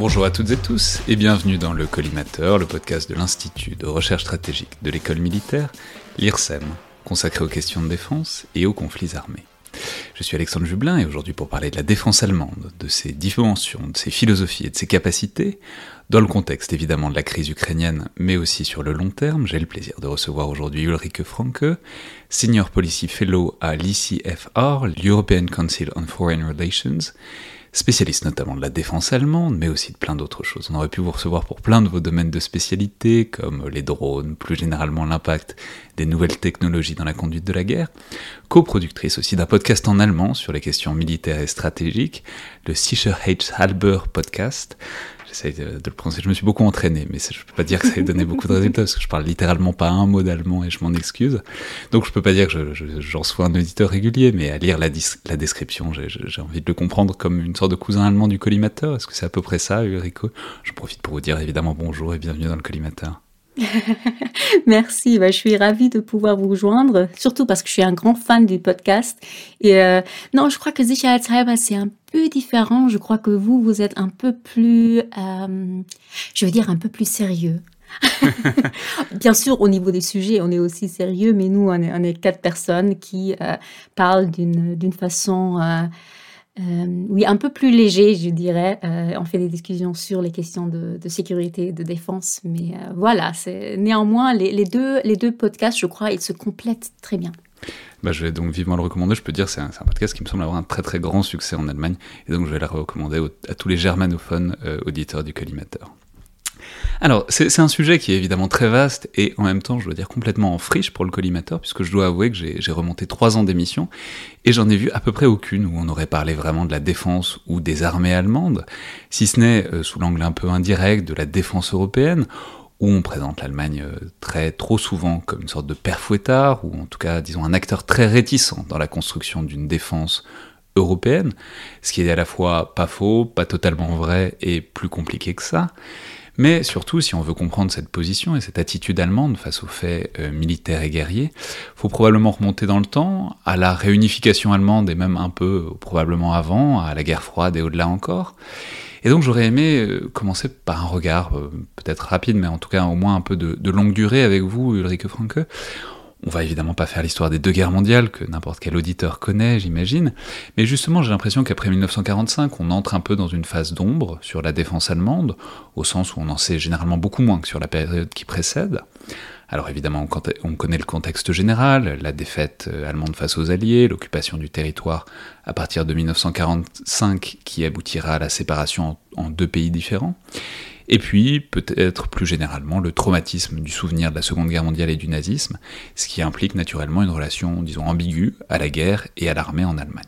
Bonjour à toutes et tous et bienvenue dans le Collimateur, le podcast de l'Institut de recherche stratégique de l'école militaire, l'IRSEM, consacré aux questions de défense et aux conflits armés. Je suis Alexandre Jublin et aujourd'hui pour parler de la défense allemande, de ses dimensions, de ses philosophies et de ses capacités, dans le contexte évidemment de la crise ukrainienne, mais aussi sur le long terme, j'ai le plaisir de recevoir aujourd'hui Ulrike Franke, Senior Policy Fellow à l'ICFR, l'European Council on Foreign Relations, spécialiste notamment de la défense allemande, mais aussi de plein d'autres choses. On aurait pu vous recevoir pour plein de vos domaines de spécialité, comme les drones, plus généralement l'impact des nouvelles technologies dans la conduite de la guerre, coproductrice aussi d'un podcast en allemand sur les questions militaires et stratégiques, le Sicherheitshalber Podcast, J'essaie de, le prononcer. Je me suis beaucoup entraîné, mais je peux pas dire que ça ait donné beaucoup de résultats parce que je parle littéralement pas un mot d'allemand et je m'en excuse. Donc je peux pas dire que j'en sois un auditeur régulier, mais à lire la, description, j'ai envie de le comprendre comme une sorte de cousin allemand du collimateur. Est-ce que c'est à peu près ça, Ulrico Je profite pour vous dire évidemment bonjour et bienvenue dans le collimateur. Merci, bah, je suis ravie de pouvoir vous rejoindre, surtout parce que je suis un grand fan du podcast. Et euh, non, je crois que Sicherheitshalber, c'est un peu différent. Je crois que vous, vous êtes un peu plus, euh, je veux dire, un peu plus sérieux. Bien sûr, au niveau des sujets, on est aussi sérieux, mais nous, on est, quatre personnes qui euh, parlent d'une façon euh, oui, un peu plus léger, je dirais. Euh, on fait des discussions sur les questions de, sécurité et de défense, mais euh, voilà, c'est néanmoins les, deux, les deux podcasts, je crois, ils se complètent très bien. Bah, je vais donc vivement le recommander. Je peux dire c'est un, un, podcast qui me semble avoir un très très grand succès en Allemagne, et donc je vais le recommander à tous les germanophones auditeurs du collimateur. Alors, c'est un sujet qui est évidemment très vaste et en même temps, je dois dire, complètement en friche pour le collimateur, puisque je dois avouer que j'ai remonté trois ans d'émission et j'en ai vu à peu près aucune où on aurait parlé vraiment de la défense ou des armées allemandes, si ce n'est euh, sous l'angle un peu indirect de la défense européenne, où on présente l'Allemagne euh, très trop souvent comme une sorte de père fouettard, ou en tout cas, disons, un acteur très réticent dans la construction d'une défense européenne, ce qui est à la fois pas faux, pas totalement vrai et plus compliqué que ça. Mais surtout, si on veut comprendre cette position et cette attitude allemande face aux faits euh, militaires et guerriers, faut probablement remonter dans le temps, à la réunification allemande et même un peu euh, probablement avant, à la guerre froide et au-delà encore. Et donc j'aurais aimé euh, commencer par un regard, peut-être rapide, mais en tout cas au moins un peu de, de longue durée avec vous, Ulrike Franke, on va évidemment pas faire l'histoire des deux guerres mondiales que n'importe quel auditeur connaît, j'imagine, mais justement j'ai l'impression qu'après 1945, on entre un peu dans une phase d'ombre sur la défense allemande, au sens où on en sait généralement beaucoup moins que sur la période qui précède. Alors évidemment, on connaît le contexte général, la défaite euh, allemande face aux Alliés, l'occupation du territoire à partir de 1945 qui aboutira à la séparation en deux pays différents. Et puis, peut-être plus généralement, le traumatisme du souvenir de la Seconde Guerre mondiale et du nazisme, ce qui implique naturellement une relation, disons, ambiguë à la guerre et à l'armée en Allemagne.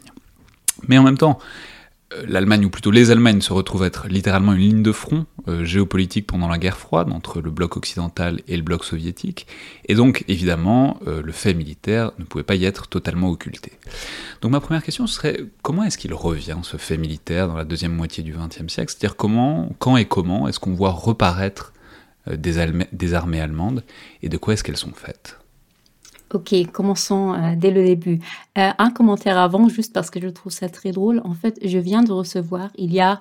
Mais en même temps, l'Allemagne, ou plutôt les Allemagnes, se retrouvent être littéralement une ligne de front euh, géopolitique pendant la guerre froide entre le bloc occidental et le bloc soviétique, et donc évidemment euh, le fait militaire ne pouvait pas y être totalement occulté. Donc ma première question serait comment est-ce qu'il revient ce fait militaire dans la deuxième moitié du XXe siècle? C'est-à-dire comment, quand et comment est-ce qu'on voit reparaître des armées allemandes? Et de quoi est-ce qu'elles sont faites? Ok, commençons euh, dès le début. Euh, un commentaire avant, juste parce que je trouve ça très drôle. En fait, je viens de recevoir, il y a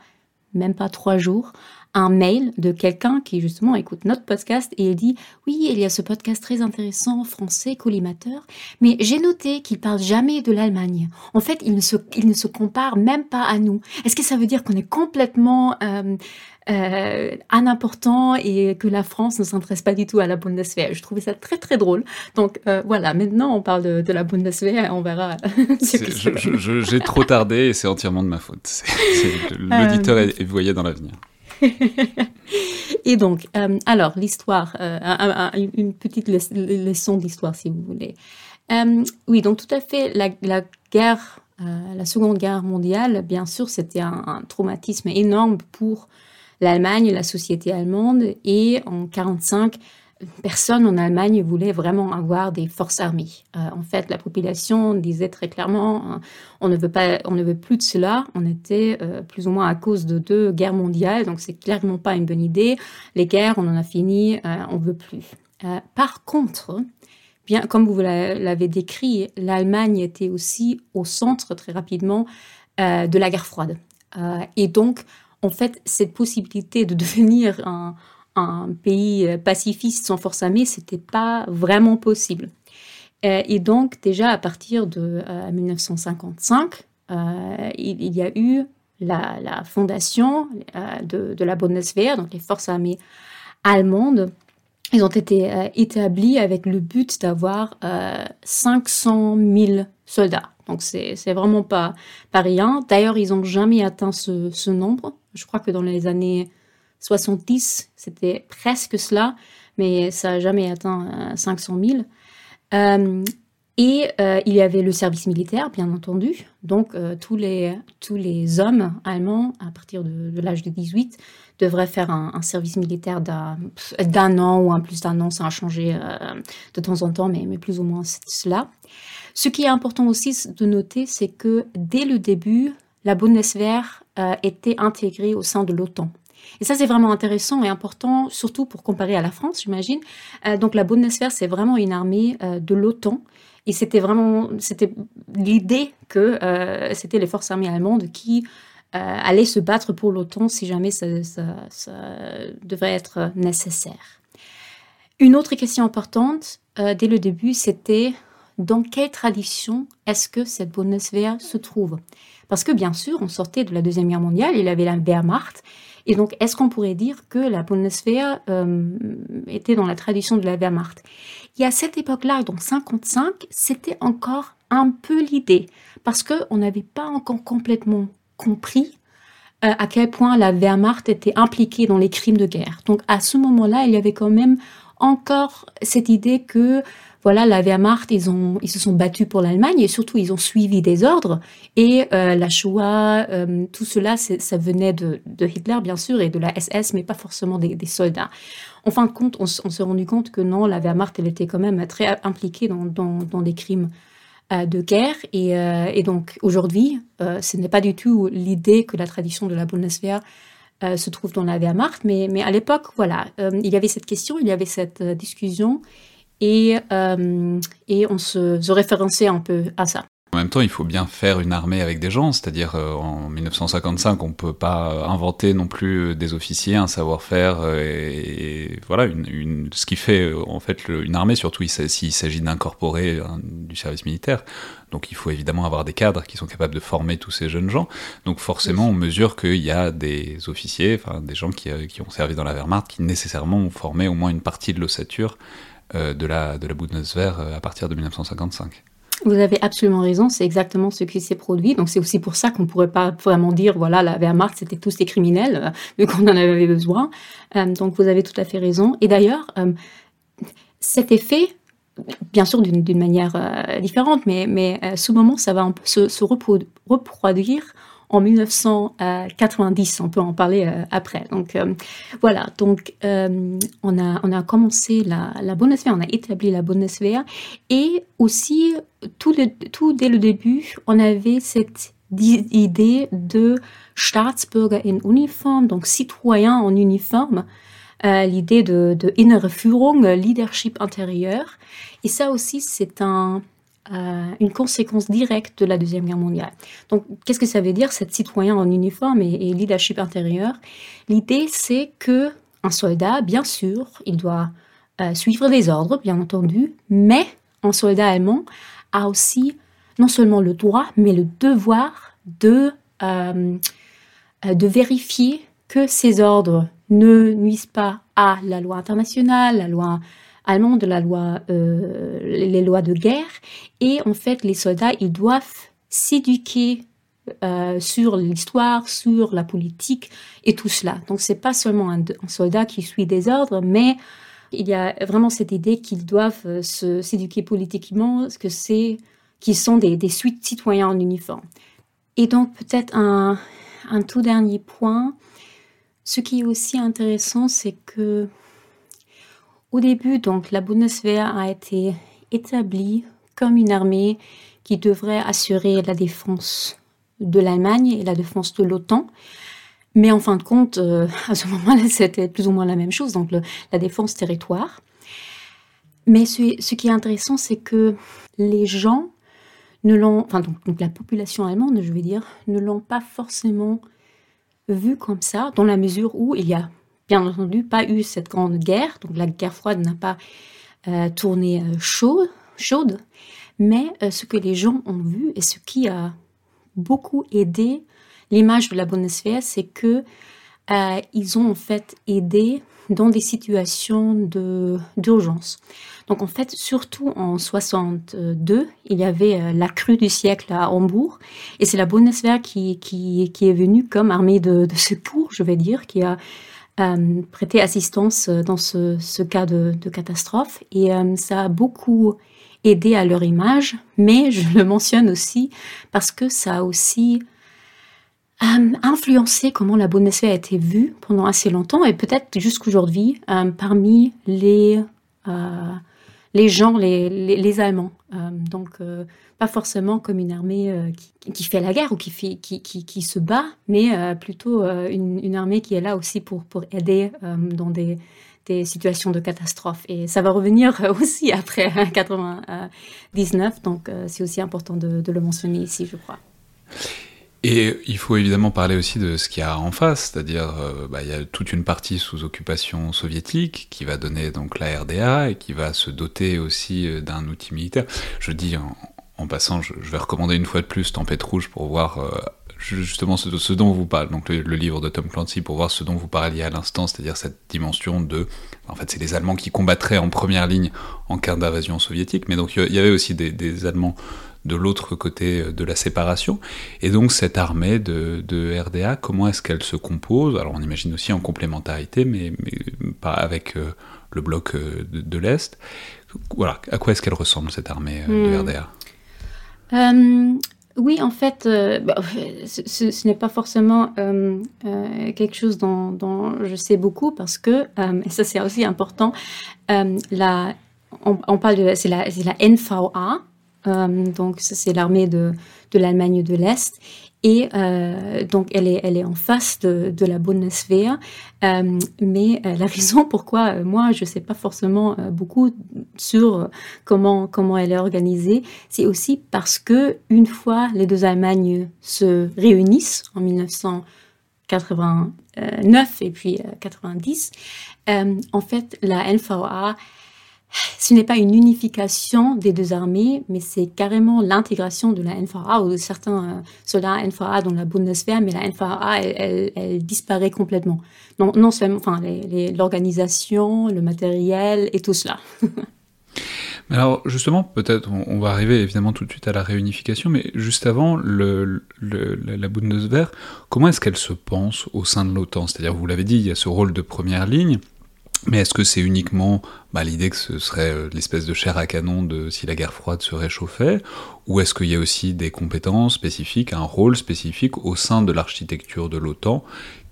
même pas trois jours, un mail de quelqu'un qui justement écoute notre podcast et il dit oui, il y a ce podcast très intéressant français collimateur, mais j'ai noté qu'il parle jamais de l'Allemagne. En fait, il ne se, compare même pas à nous. Est-ce que ça veut dire qu'on est complètement euh, euh, important et que la France ne s'intéresse pas du tout à la Bundeswehr. Je trouvais ça très très drôle. Donc euh, voilà, maintenant on parle de, de la Bundeswehr, on verra. J'ai trop tardé et c'est entièrement de ma faute. L'auditeur euh... est, est voyé dans l'avenir. et donc, euh, alors l'histoire, euh, une petite leçon d'histoire si vous voulez. Euh, oui, donc tout à fait, la, la guerre, la Seconde Guerre mondiale, bien sûr, c'était un, un, traumatisme énorme pour l'Allemagne, la société allemande. Et en 1945, personne en Allemagne voulait vraiment avoir des forces armées. Euh, en fait, la population disait très clairement, euh, on ne veut pas, on ne veut plus de cela. On était euh, plus ou moins à cause de deux guerres mondiales, donc c'est clairement pas une bonne idée. Les guerres, on en a fini, on veut plus. Par contre, bien comme vous l'avez décrit, l'Allemagne était aussi au centre très rapidement de la guerre froide, et donc en fait, cette possibilité de devenir un, pays pacifiste sans force armée, c'était pas vraiment possible. Euh, et donc, déjà à partir de euh, 1955, euh, il, y a eu la, fondation euh, de, la Bundeswehr, donc les forces armées allemandes. Ils ont été euh, établis avec le but d'avoir 500 000 soldats. Donc, c'est vraiment pas, pas rien. D'ailleurs, ils n'ont jamais atteint ce, nombre. Je crois que dans les années 70, c'était presque cela, mais ça n'a jamais atteint 500 000. Euh, et euh, il y avait le service militaire, bien entendu. Donc, euh, tous, les, hommes allemands, à partir de l'âge de 18, devraient faire un, service militaire d'un an ou un plus d'un an. Ça a changé euh, de temps en temps, mais, mais plus ou moins c'est cela. Ce qui est important aussi de noter, c'est que dès le début, la Bundeswehr euh, était intégrée au sein de l'OTAN. Et ça, c'est vraiment intéressant et important, surtout pour comparer à la France, j'imagine. Euh, donc, la Bundeswehr, c'est vraiment une armée de l'OTAN. Et c'était vraiment, l'idée que c'était les forces armées allemandes qui euh, allaient se battre pour l'OTAN si jamais ça, devrait être nécessaire. Une autre question importante, euh, dès le début, c'était dans quelle tradition est-ce que cette Bundeswehr se trouve? Parce que bien sûr, on sortait de la Deuxième Guerre mondiale, il y avait la Wehrmacht, et donc, est-ce qu'on pourrait dire que la Bundeswehr euh, était dans la tradition de la Wehrmacht? Y a cette époque-là, donc 55, c'était encore un peu l'idée, parce qu'on n'avait pas encore complètement compris euh, à quel point la Wehrmacht était impliquée dans les crimes de guerre. Donc, à ce moment-là, il y avait quand même encore cette idée que voilà, la Wehrmacht, ils, ont, ils se sont battus pour l'Allemagne et surtout ils ont suivi des ordres. Et euh, la Shoah, euh, tout cela, ça venait de, de, Hitler, bien sûr, et de la SS, mais pas forcément des, soldats. En fin de compte, on, s'est rendu compte que non, la Wehrmacht, elle était quand même très impliquée dans, dans, dans des crimes de guerre. Et, euh, donc aujourd'hui, euh, ce n'est pas du tout l'idée que la tradition de la Bundeswehr euh, se trouve dans la Wehrmacht, mais, mais à l'époque, voilà, euh, il y avait cette question, il y avait cette euh, discussion, et, euh, et on se, se référençait un peu à ça. En même temps, il faut bien faire une armée avec des gens, c'est-à-dire euh, en 1955, on peut pas inventer non plus des officiers, un savoir-faire, euh, et, et, voilà, une, une, ce qui fait euh, en fait le, une armée, surtout s'il s'agit d'incorporer du service militaire. Donc il faut évidemment avoir des cadres qui sont capables de former tous ces jeunes gens. Donc forcément, on mesure qu'il y a des officiers, enfin des gens qui, qui, ont servi dans la Wehrmacht, qui nécessairement ont formé au moins une partie de l'ossature euh, de la, de la Bundeswehr à partir de 1955. Vous avez absolument raison, c'est exactement ce qui s'est produit. Donc c'est aussi pour ça qu'on ne pourrait pas vraiment dire, voilà, la Wehrmacht, c'était tous des criminels, euh, vu qu'on en avait besoin. Euh, donc vous avez tout à fait raison. Et d'ailleurs, euh, cet effet, bien sûr d'une manière différente, mais, mais ce moment, ça va se reproduire en 1990. On peut en parler euh, après. Donc euh, voilà. Donc euh, on a commencé la, la Bundeswehr, on a établi la Bundeswehr et aussi tout dès le début, on avait cette idée de Staatsbürger in Uniform, donc citoyens en uniforme. L'idée de, de Führung, leadership intérieur. Et ça aussi, c'est un, une conséquence directe de la Deuxième Guerre mondiale. Donc, qu'est-ce que ça veut dire, cette citoyen en uniforme et, leadership intérieur? L'idée, c'est que un soldat, bien sûr, il doit suivre des ordres, bien entendu, mais un soldat allemand a aussi non seulement le droit, mais le devoir de, euh, de vérifier que ces ordres ne nuisent pas à la loi internationale, la loi allemande, la loi, euh, les lois de guerre. Et en fait, les soldats, ils doivent s'éduquer euh, sur l'histoire, sur la politique et tout cela. Donc, c'est pas seulement un, soldat qui suit des ordres, mais il y a vraiment cette idée qu'ils doivent s'éduquer politiquement, que c'est qui sont des, des citoyens en uniforme. Et donc peut-être un, un, tout dernier point, ce qui est aussi intéressant, c'est que au début, donc la Bundeswehr a été établie comme une armée qui devrait assurer la défense de l'Allemagne et la défense de l'OTAN. Mais en fin de compte, euh, à ce moment-là, c'était plus ou moins la même chose, donc la défense territoire. Mais ce, qui est intéressant, c'est que les gens enfin donc, la population allemande, je veux dire, ne l'ont pas forcément vu comme ça, dans la mesure où il y a bien entendu pas eu cette grande guerre, donc la guerre froide n'a pas euh, tourné euh, chaud, chaude, mais euh, ce que les gens ont vu et ce qui a beaucoup aidé l'image de la Bundeswehr, c'est que ils ont en fait aidé dans des situations d'urgence. Donc en fait, surtout en 62, il y avait la crue du siècle à Hambourg, et c'est la Bundeswehr qui, qui, qui, est venue comme armée de, secours, je vais dire, qui a euh, prêté assistance dans ce, cas de, catastrophe, et euh, ça a beaucoup aidé à leur image, mais je le mentionne aussi parce que ça a aussi euh, influencé comment la Bundeswehr a été vue pendant assez longtemps et peut-être jusqu'aujourd'hui euh, parmi les, euh, les gens, les, les, Allemands. donc, pas forcément comme une armée qui, qui, fait la guerre ou qui, fait, qui, qui, qui se bat, mais plutôt une, une, armée qui est là aussi pour, pour aider dans des, des situations de catastrophe. Et ça va revenir aussi après 99, donc c'est aussi important de, le mentionner ici, je crois. Et il faut évidemment parler aussi de ce qu'il y a en face, c'est-à-dire euh, bah, il y a toute une partie sous occupation soviétique qui va donner donc la RDA et qui va se doter aussi euh, d'un outil militaire. Je dis en, passant, je, vais recommander une fois de plus Tempête Rouge pour voir euh, justement ce, ce, dont vous parle, donc le, livre de Tom Clancy pour voir ce dont vous parliez à l'instant, c'est-à-dire cette dimension de, en fait c'est les Allemands qui combattraient en première ligne en cas d'invasion soviétique, mais donc il y avait aussi des, des Allemands de l'autre côté de la séparation. Et donc cette armée de, RDA, comment est-ce qu'elle se compose? Alors on imagine aussi en complémentarité, mais, pas avec euh, le bloc euh, de, l'Est. Voilà, à quoi est-ce qu'elle ressemble cette armée euh, de hmm. RDA oui, en fait, bah, ce, n'est pas forcément quelque chose dont, je sais beaucoup parce que, et ça c'est aussi important, la, on, parle de, c'est la, NVA, euh, donc c'est l'armée de, de l'Allemagne de l'Est. Et euh, donc elle est, elle est en face de, de la Bundeswehr. Euh, mais la raison pourquoi moi je ne sais pas forcément beaucoup sur comment, comment elle est organisée, c'est aussi parce que une fois les deux Allemagnes se réunissent en 1989 et puis 90, en fait la NVA ce n'est pas une unification des deux armées, mais c'est carrément l'intégration de la NVA ou de certains euh, soldats NVA dans la Bundeswehr, mais la NVA, elle, disparaît complètement. Non, non seulement enfin, l'organisation, le matériel et tout cela. Alors justement, peut-être on, va arriver évidemment tout de suite à la réunification, mais juste avant, la Bundeswehr, comment est-ce qu'elle se pense au sein de l'OTAN? C'est-à-dire, vous l'avez dit, il y a ce rôle de première ligne, mais est-ce que c'est uniquement bah, l'idée que ce serait euh, l'espèce de chair à canon de si la guerre froide se réchauffait, ou est-ce qu'il y a aussi des compétences spécifiques, un rôle spécifique au sein de l'architecture de l'OTAN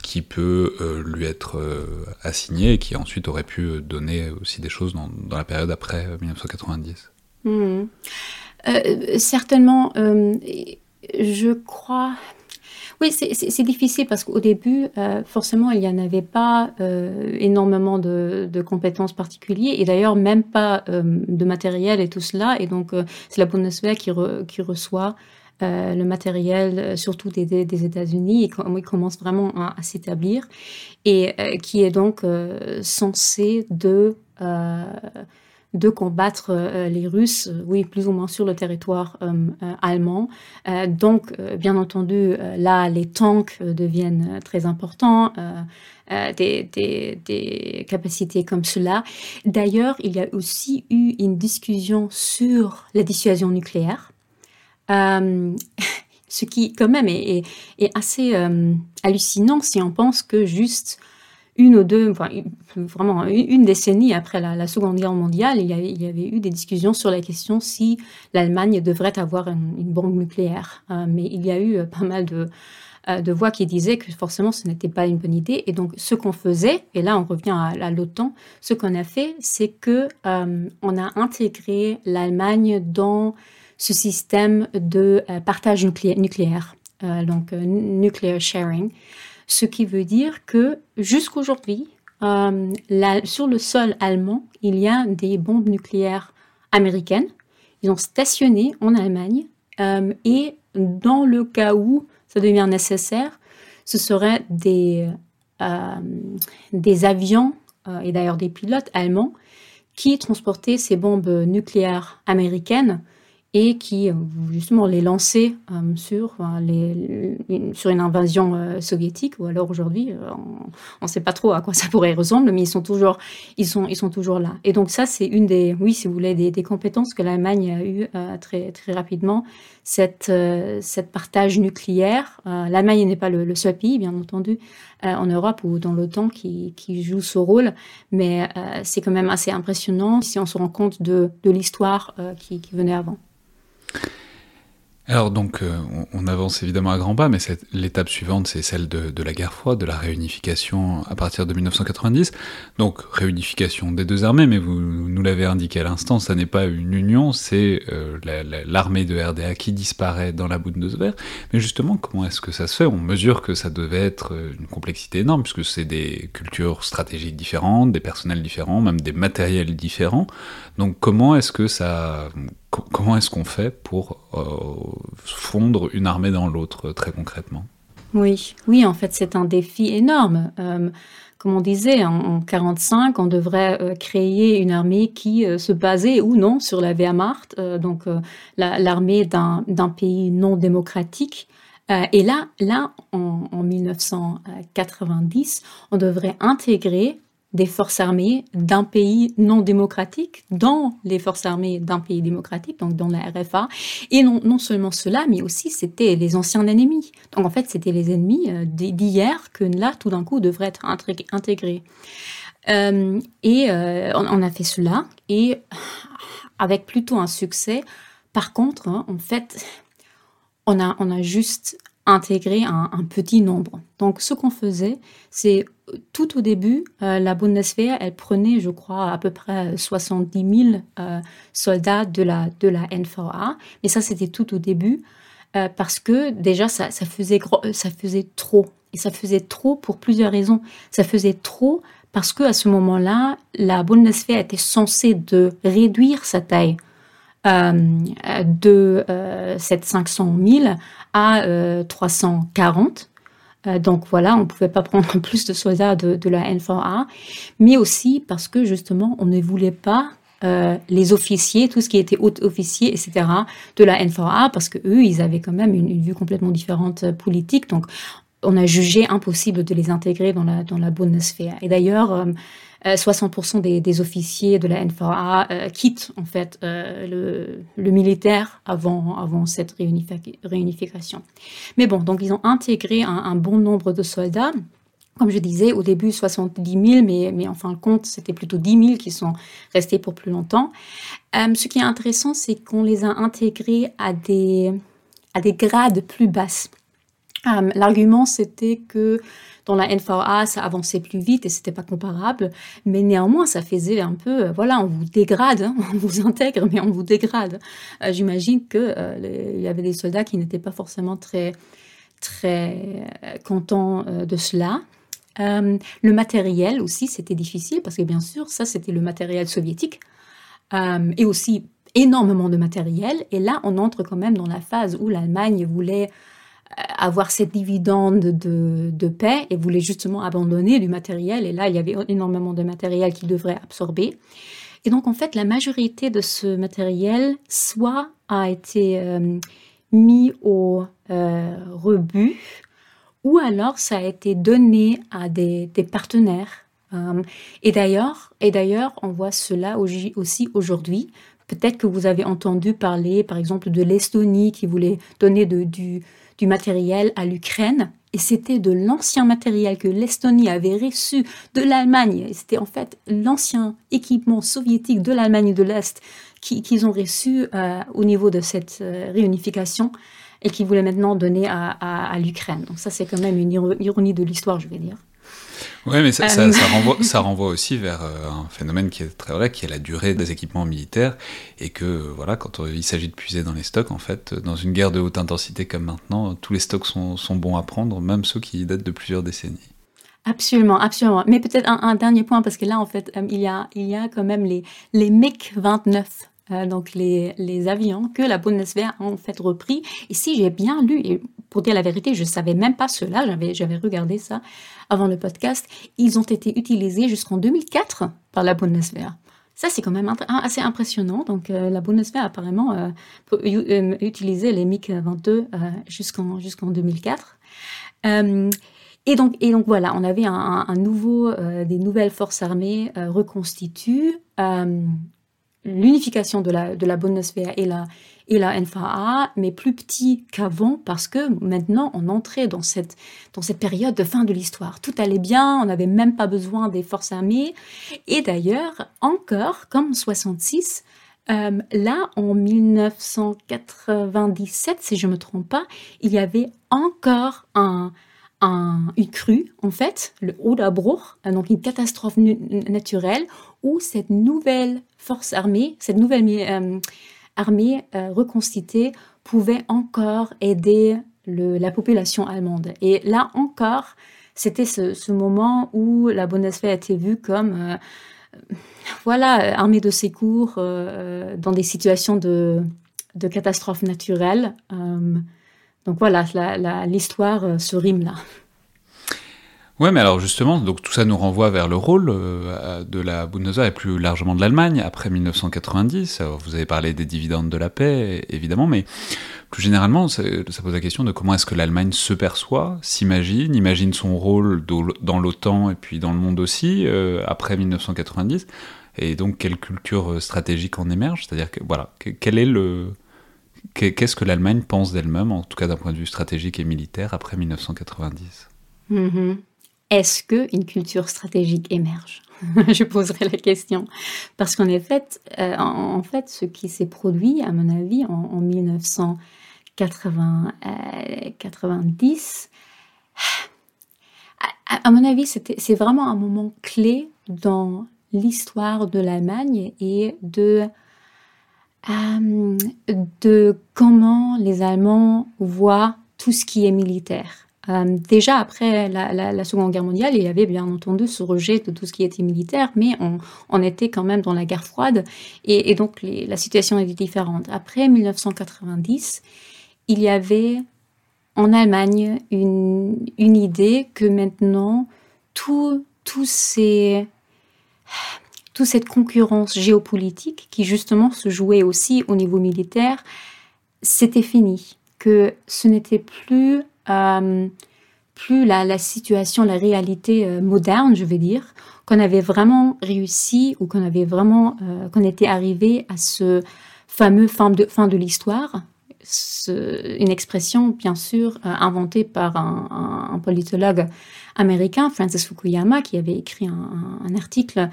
qui peut euh, lui être euh, assigné et qui ensuite aurait pu donner aussi des choses dans, la période après 1990 hmm. Certainement, je crois Oui, c'est difficile parce qu'au début, euh, forcément, il n'y en avait pas euh, énormément de, compétences particulières et d'ailleurs même pas euh, de matériel et tout cela. Et donc, c'est la Bundeswehr qui, qui reçoit le matériel, surtout des, États-Unis, et il commence vraiment à, à s'établir et qui est donc censé de de combattre euh, les Russes, euh, oui, plus ou moins sur le territoire euh, allemand. donc, bien entendu, là, les tanks deviennent très importants. Des, capacités comme cela. D'ailleurs, il y a aussi eu une discussion sur la dissuasion nucléaire, ce qui quand même est, assez hallucinant si on pense que juste une ou deux, enfin, vraiment une décennie après la, Seconde Guerre mondiale, il y, avait, eu des discussions sur la question si l'Allemagne devrait avoir une, bombe nucléaire. Euh, mais il y a eu euh, pas mal de, euh, de, voix qui disaient que forcément ce n'était pas une bonne idée. Et donc ce qu'on faisait, et là on revient à, l'OTAN, ce qu'on a fait, c'est que on a intégré l'Allemagne dans ce système de partage nucléaire, donc nuclear sharing. Ce qui veut dire que jusqu'aujourd'hui, euh, sur le sol allemand, il y a des bombes nucléaires américaines. Ils ont stationné en Allemagne euh, et dans le cas où ça devient nécessaire, ce seraient des, euh, des avions et d'ailleurs des pilotes allemands qui transportaient ces bombes nucléaires américaines et qui euh, justement les lancer euh, sur, euh, sur une invasion soviétique ou alors aujourd'hui on ne sait pas trop à quoi ça pourrait ressembler mais ils sont toujours là. Et donc ça c'est une des oui si vous voulez des, compétences que l'Allemagne a eu très très rapidement. Cette partage nucléaire l'Allemagne n'est pas le, seul pays bien entendu en Europe ou dans l'OTAN qui, joue ce rôle mais c'est quand même assez impressionnant si on se rend compte de, l'histoire qui venait avant alors donc, euh, on, avance évidemment à grands pas, mais l'étape suivante, c'est celle de, la guerre froide, de la réunification à partir de 1990. Donc réunification des deux armées, mais vous nous l'avez indiqué à l'instant, ça n'est pas une union, c'est euh, l'armée de RDA qui disparaît dans la Bundeswehr. Mais justement, comment est-ce que ça se fait? On mesure que ça devait être euh, une complexité énorme, puisque c'est des cultures stratégiques différentes, des personnels différents, même des matériels différents. Donc comment est-ce que ça comment est-ce qu'on fait pour euh, fondre une armée dans l'autre très concrètement? Oui, oui, en fait, c'est un défi énorme. Euh, comme on disait, en 1945, on devrait euh, créer une armée qui se basait ou non sur la Wehrmacht, donc l'armée d'un pays non démocratique. et là, là en 1990, on devrait intégrer des forces armées d'un pays non démocratique dans les forces armées d'un pays démocratique, donc dans la RFA. Et non, non seulement cela, mais aussi c'était les anciens ennemis. Donc en fait, c'était les ennemis euh, d'hier que là, tout d'un coup, devraient être intégrés. Euh, et euh, on, a fait cela, et avec plutôt un succès. Par contre, hein, en fait, on a, on a juste intégrer un, petit nombre. Donc ce qu'on faisait, c'est tout au début, euh, la Bundeswehr, elle prenait, je crois, à peu près 70 000 euh, soldats de la, de la NVA, mais ça c'était tout au début, euh, parce que déjà ça, faisait ça faisait trop. Et ça faisait trop pour plusieurs raisons. Ça faisait trop parce que à ce moment-là, la Bundeswehr était censée de réduire sa taille. Euh, de euh, cette 500 000 à 340. Euh, donc voilà, on ne pouvait pas prendre plus de soldats de, la N4A, mais aussi parce que justement, on ne voulait pas les officiers, tout ce qui était haut officier, etc., de la N4A, parce que eux, ils avaient quand même une, vue complètement différente politique. Donc, on a jugé impossible de les intégrer dans la, dans la Bundeswehr. Et d'ailleurs, 60% euh, des, officiers de la NVA euh, quittent en fait euh, le, militaire avant, avant cette réunification. Mais bon, donc ils ont intégré un, bon nombre de soldats. Comme je disais, au début 70 000, mais, mais en fin de compte, c'était plutôt 10 000 qui sont restés pour plus longtemps. ce qui est intéressant, c'est qu'on les a intégrés à des, à des grades plus basses. L'argument, c'était que dans la NVA, ça avançait plus vite et c'était pas comparable. Mais néanmoins, ça faisait un peu, euh, voilà, on vous dégrade, hein, on vous intègre, mais on vous dégrade. Euh, j'imagine qu'il euh, y avait des soldats qui n'étaient pas forcément très très content de cela. le matériel aussi, c'était difficile parce que bien sûr, ça c'était le matériel soviétique et aussi énormément de matériel. Et là, on entre quand même dans la phase où l'Allemagne voulait avoir cette dividende de, paix et voulait justement abandonner du matériel. Et là, il y avait énormément de matériel qu'il devrait absorber. Et donc, en fait, la majorité de ce matériel, soit a été euh, mis au euh, rebut, ou alors ça a été donné à des, partenaires. et d'ailleurs, et d'ailleurs, on voit cela aussi aujourd'hui. Peut-être que vous avez entendu parler, par exemple, de l'Estonie qui voulait donner du, matériel à l'Ukraine. Et c'était de l'ancien matériel que l'Estonie avait reçu de l'Allemagne. C'était en fait l'ancien équipement soviétique de l'Allemagne de l'Est qu'ils ont reçu euh, au niveau de cette euh, réunification et qu'ils voulaient maintenant donner à, à l'Ukraine. Donc ça, c'est quand même une ironie de l'histoire, je vais dire. Oui, mais ça, euh. renvoie, ça, renvoie, aussi vers euh, un phénomène qui est très vrai, qui est la durée des équipements militaires, et que voilà, quand il s'agit de puiser dans les stocks, en fait, dans une guerre de haute intensité comme maintenant, tous les stocks sont, bons à prendre, même ceux qui datent de plusieurs décennies. Absolument, absolument. Mais peut-être un, dernier point, parce que là, en fait, euh, il, y a, il y a quand même les, les MiG-29 donc les, les, avions que la Bundeswehr a en fait repris. Et si j'ai bien lu, et pour dire la vérité, je ne savais même pas cela, j'avais regardé ça avant le podcast, ils ont été utilisés jusqu'en 2004 par la Bundeswehr. Ça, c'est quand même assez impressionnant. Donc, euh, la Bundeswehr, apparemment, euh, peut euh, utiliser les MiG-22 jusqu'en jusqu'en 2004. et, donc, et donc, voilà, on avait un, nouveau, des nouvelles forces armées reconstituées l'unification de la, de la Bundeswehr et la, et la NFA, mais plus petit qu'avant parce que maintenant on entrait dans cette, dans cette période de fin de l'histoire. Tout allait bien, on n'avait même pas besoin des forces armées. Et d'ailleurs, encore comme en 66, euh, là, en 1997, si je ne me trompe pas, il y avait encore un, un, une crue, en fait, le Oderbruch, donc une catastrophe naturelle, où cette nouvelle force armée, cette nouvelle euh, armée euh, reconstituée pouvait encore aider la population allemande. Et là encore, c'était ce, moment où la Bundeswehr était vue comme, euh, voilà, armée de secours dans des situations de, de catastrophes naturelles. donc voilà, l'histoire se rime là. Ouais, mais alors justement, donc tout ça nous renvoie vers le rôle euh, de la Bundeswehr et plus largement de l'Allemagne après 1990. vous avez parlé des dividendes de la paix, évidemment, mais plus généralement, ça, pose la question de comment est-ce que l'Allemagne se perçoit, s'imagine, imagine son rôle dans l'OTAN et puis dans le monde aussi euh, après 1990, et donc quelle culture euh, stratégique en émerge? C'est-à-dire voilà, quel est le qu'est-ce que l'Allemagne pense d'elle-même, en tout cas d'un point de vue stratégique et militaire après 1990 est-ce qu'une culture stratégique émerge Je poserai la question. Parce qu'en effet, euh, fait, ce qui s'est produit, à mon avis, en, 1990, à, mon avis, c'est vraiment un moment clé dans l'histoire de l'Allemagne et de, euh, de comment les Allemands voient tout ce qui est militaire. Euh, déjà après la, Seconde Guerre mondiale, il y avait bien entendu ce rejet de tout ce qui était militaire, mais on, était quand même dans la guerre froide et, donc la situation était différente. Après 1990, il y avait en Allemagne une, idée que maintenant toute cette concurrence géopolitique qui justement se jouait aussi au niveau militaire, c'était fini, que ce n'était plus plus la, situation, la réalité euh, moderne, je vais dire, qu'on avait vraiment réussi ou qu'on avait vraiment, euh, qu'on était arrivé à ce fameux fin de, fin de l'histoire, une expression bien sûr inventée par un, politologue américain, Francis Fukuyama, qui avait écrit un article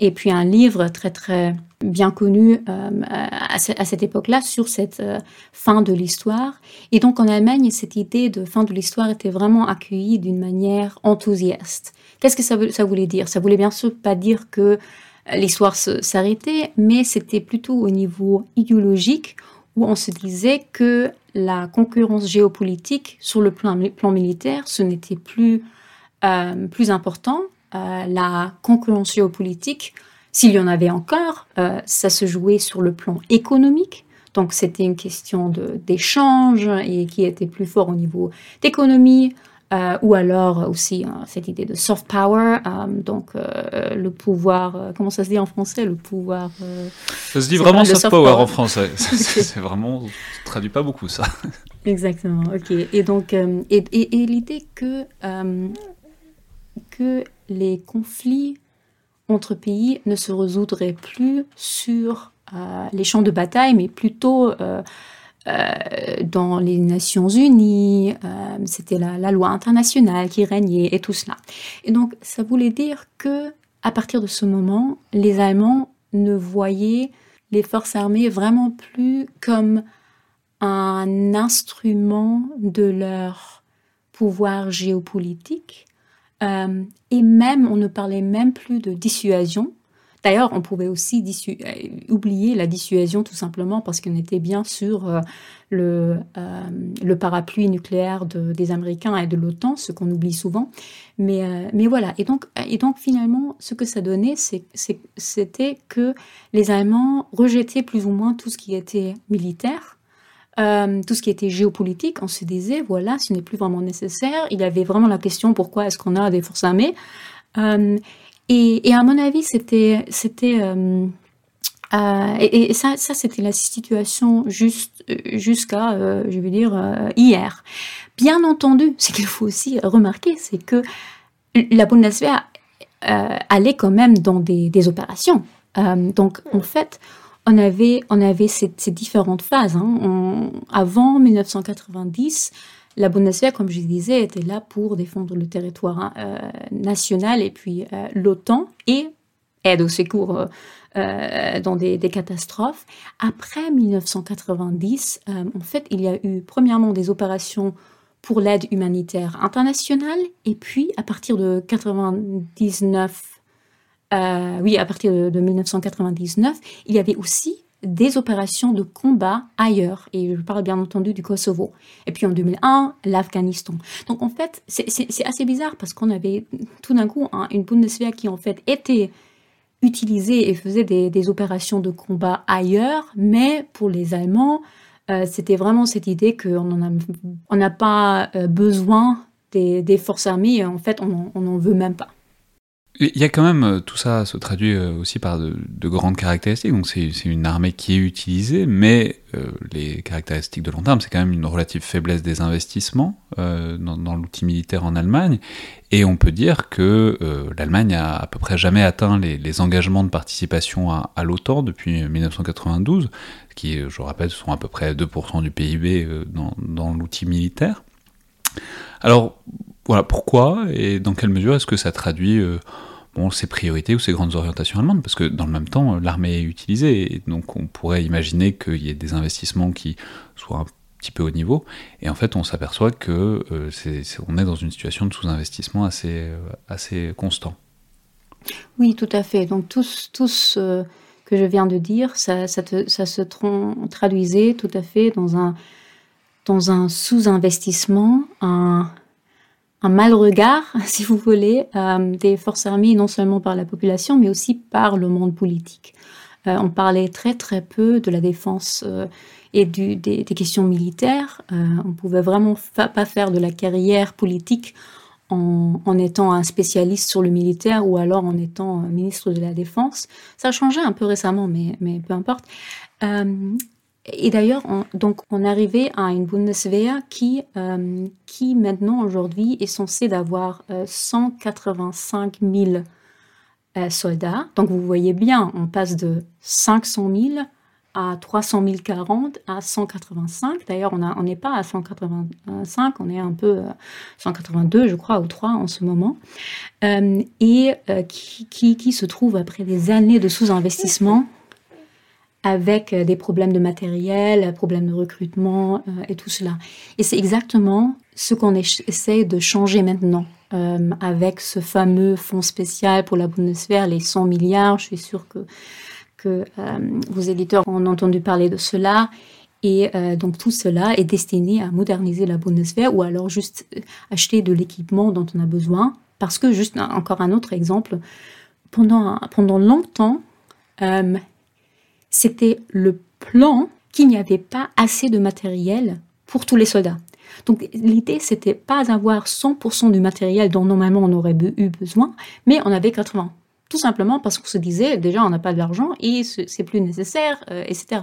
et puis un livre très très bien connu euh, à, cette époque-là sur cette euh, fin de l'histoire. Et donc en Allemagne, cette idée de fin de l'histoire était vraiment accueillie d'une manière enthousiaste. Qu'est-ce que ça, voulait dire? Ça voulait bien sûr pas dire que euh, l'histoire s'arrêtait, mais c'était plutôt au niveau idéologique où on se disait que la concurrence géopolitique sur le plan, militaire, ce n'était plus, plus important. Euh, la concurrence géopolitique, s'il y en avait encore, euh, ça se jouait sur le plan économique. Donc c'était une question d'échange et qui était plus fort au niveau d'économie, euh, ou alors aussi cette idée de soft power, euh, donc le pouvoir, comment ça se dit en français, le pouvoir. ça se dit vraiment soft, power, en français. c'est vraiment, ça traduit pas beaucoup ça. Exactement. Ok. Et donc, et, et, l'idée que que les conflits entre pays ne se résoudraient plus sur les champs de bataille, mais plutôt euh, dans les Nations Unies, euh, c'était la, loi internationale qui régnait et tout cela. Et donc, ça voulait dire que à partir de ce moment, les Allemands ne voyaient les forces armées vraiment plus comme un instrument de leur pouvoir géopolitique. Euh, et même, on ne parlait même plus de dissuasion, D'ailleurs, on pouvait aussi euh, oublier la dissuasion tout simplement parce qu'on était bien sur euh, le, parapluie nucléaire des Américains et de l'OTAN, ce qu'on oublie souvent. Mais, mais voilà, et donc, et donc finalement, ce que ça donnait, c'était que les Allemands rejetaient plus ou moins tout ce qui était militaire. Tout ce qui était géopolitique, on se disait, voilà, ce n'est plus vraiment nécessaire. Il y avait vraiment la question, pourquoi est-ce qu'on a des forces armées? Et, à mon avis, c'était, euh, euh, et, ça, c'était la situation jusqu'à, euh, je veux dire, hier. Bien entendu, ce qu'il faut aussi remarquer, c'est que la Bundeswehr allait quand même dans des, opérations. donc, en fait, on avait, on avait ces, différentes phases. Hein. avant 1990, la Bundeswehr, comme je disais, était là pour défendre le territoire hein, euh, national et puis euh, l'OTAN et aide au secours euh, dans des, catastrophes. Après 1990, en fait, il y a eu premièrement des opérations pour l'aide humanitaire internationale et puis à partir de 99, oui, à partir de 1999, il y avait aussi des opérations de combat ailleurs. Et je parle bien entendu du Kosovo. Et puis en 2001, l'Afghanistan. Donc en fait, c'est assez bizarre parce qu'on avait tout d'un coup une Bundeswehr qui en fait était utilisée et faisait des, opérations de combat ailleurs, mais pour les Allemands, euh, c'était vraiment cette idée qu'on n'a on pas euh, besoin des, forces armées, en fait, on n'en veut même pas. Il y a quand même, euh, tout ça se traduit euh, aussi par de, grandes caractéristiques. Donc c'est une armée qui est utilisée, mais euh, les caractéristiques de long terme, c'est quand même une relative faiblesse des investissements dans, l'outil militaire en Allemagne. Et on peut dire que l'Allemagne a à peu près jamais atteint les, engagements de participation à, l'OTAN depuis 1992, qui, je rappelle, sont à peu près 2% du PIB dans, dans l'outil militaire. Alors, voilà, pourquoi et dans quelle mesure est-ce que ça traduit bon, ses priorités ou ses grandes orientations allemandes, parce que dans le même temps, l'armée est utilisée, et donc on pourrait imaginer qu'il y ait des investissements qui soient un petit peu haut niveau, et en fait on s'aperçoit que euh, on est dans une situation de sous-investissement assez, euh, assez constant. Oui, tout à fait. Donc tout, ce que je viens de dire, ça se traduisait tout à fait dans un, dans un sous-investissement, un, un mal regard, si vous voulez, euh, des forces armées, non seulement par la population, mais aussi par le monde politique. Euh, on parlait très très peu de la défense euh, et des, questions militaires. on pouvait vraiment pas faire de la carrière politique en, en, étant un spécialiste sur le militaire ou alors en étant ministre de la Défense. Ça a changé un peu récemment, mais peu importe. Et d'ailleurs, on, donc, on arrivait à une Bundeswehr qui, euh, qui maintenant, aujourd'hui, est censée d'avoir 185 euh, 000 euh, soldats. Donc, vous voyez bien, on passe de 500 000 à 300 040 à 185. D'ailleurs, on n'est pas à 185, on est un peu à 182, je crois, ou 3 en ce moment. et qui, se trouve après des années de sous-investissement avec euh, des problèmes de matériel, problèmes de recrutement euh, et tout cela. Et c'est exactement ce qu'on essaie de changer maintenant euh, avec ce fameux fonds spécial pour la Bundeswehr, les 100 milliards. Je suis sûre que, que vos éditeurs ont entendu parler de cela. Et donc tout cela est destiné à moderniser la Bundeswehr ou alors juste acheter de l'équipement dont on a besoin. Parce que, juste encore un autre exemple, pendant, pendant longtemps, c'était le plan qu'il n'y avait pas assez de matériel pour tous les soldats. Donc l'idée, c'était pas d'avoir 100% du matériel dont normalement on aurait eu besoin, mais on avait 80. Tout simplement parce qu'on se disait, déjà, on n'a pas de l'argent et c'est plus nécessaire, euh, etc.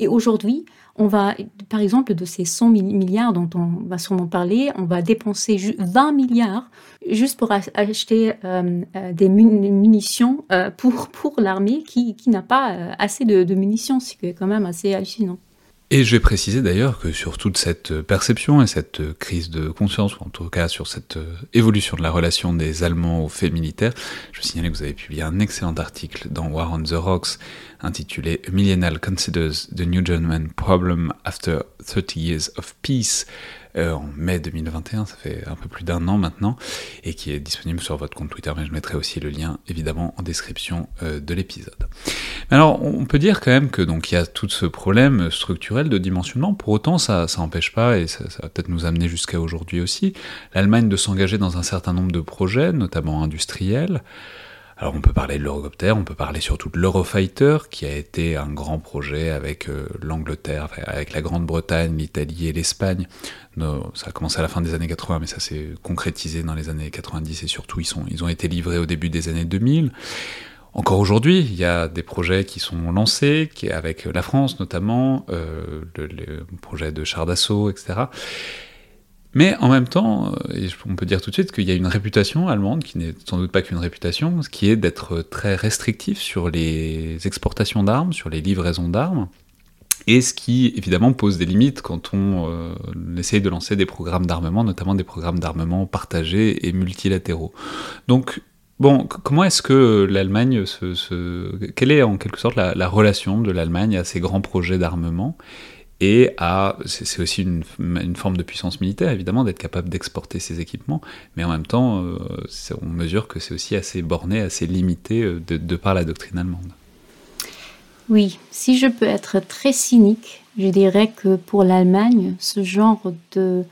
Et aujourd'hui, on va, par exemple, de ces 100 milliards dont on va sûrement parler, on va dépenser 20 milliards juste pour acheter euh, euh, des munitions pour, pour l'armée qui, qui n'a pas assez de, de munitions, ce qui est quand même assez hallucinant. Et je vais préciser d'ailleurs que sur toute cette perception et cette crise de conscience, ou en tout cas sur cette évolution de la relation des Allemands aux faits militaires, je veux signaler que vous avez publié un excellent article dans War on the Rocks intitulé Millennial Considers the New German Problem After 30 Years of Peace, euh, en mai 2021, ça fait un peu plus d'un an maintenant, et qui est disponible sur votre compte Twitter, mais je mettrai aussi le lien évidemment en description euh, de l'épisode. Alors, on peut dire quand même que donc il y a tout ce problème structurel de dimensionnement. Pour autant, ça, n'empêche pas, et ça, ça va peut-être nous amener jusqu'à aujourd'hui aussi, l'Allemagne de s'engager dans un certain nombre de projets, notamment industriels. Alors on peut parler de l'Eurocopter, on peut parler surtout de l'Eurofighter, qui a été un grand projet avec euh, l'Angleterre, avec la Grande-Bretagne, l'Italie et l'Espagne. Ça a commencé à la fin des années 80, mais ça s'est concrétisé dans les années 90 et surtout ils, sont, ils ont été livrés au début des années 2000. Encore aujourd'hui, il y a des projets qui sont lancés, qui, avec la France notamment, euh, le, le, projet de char d'assaut, etc. Mais en même temps, euh, on peut dire tout de suite qu'il y a une réputation allemande, qui n'est sans doute pas qu'une réputation, qui est d'être très restrictif sur les exportations d'armes, sur les livraisons d'armes, et ce qui évidemment pose des limites quand on euh, essaye de lancer des programmes d'armement, notamment des programmes d'armement partagés et multilatéraux. Donc, bon, comment est-ce que l'Allemagne se, Quelle est en quelque sorte la relation de l'Allemagne à ces grands projets d'armement? Et c'est aussi une, forme de puissance militaire, évidemment, d'être capable d'exporter ses équipements, mais en même temps, euh, on mesure que c'est aussi assez borné, assez limité euh, de, de, par la doctrine allemande. Oui, si je peux être très cynique, je dirais que pour l'Allemagne, ce genre de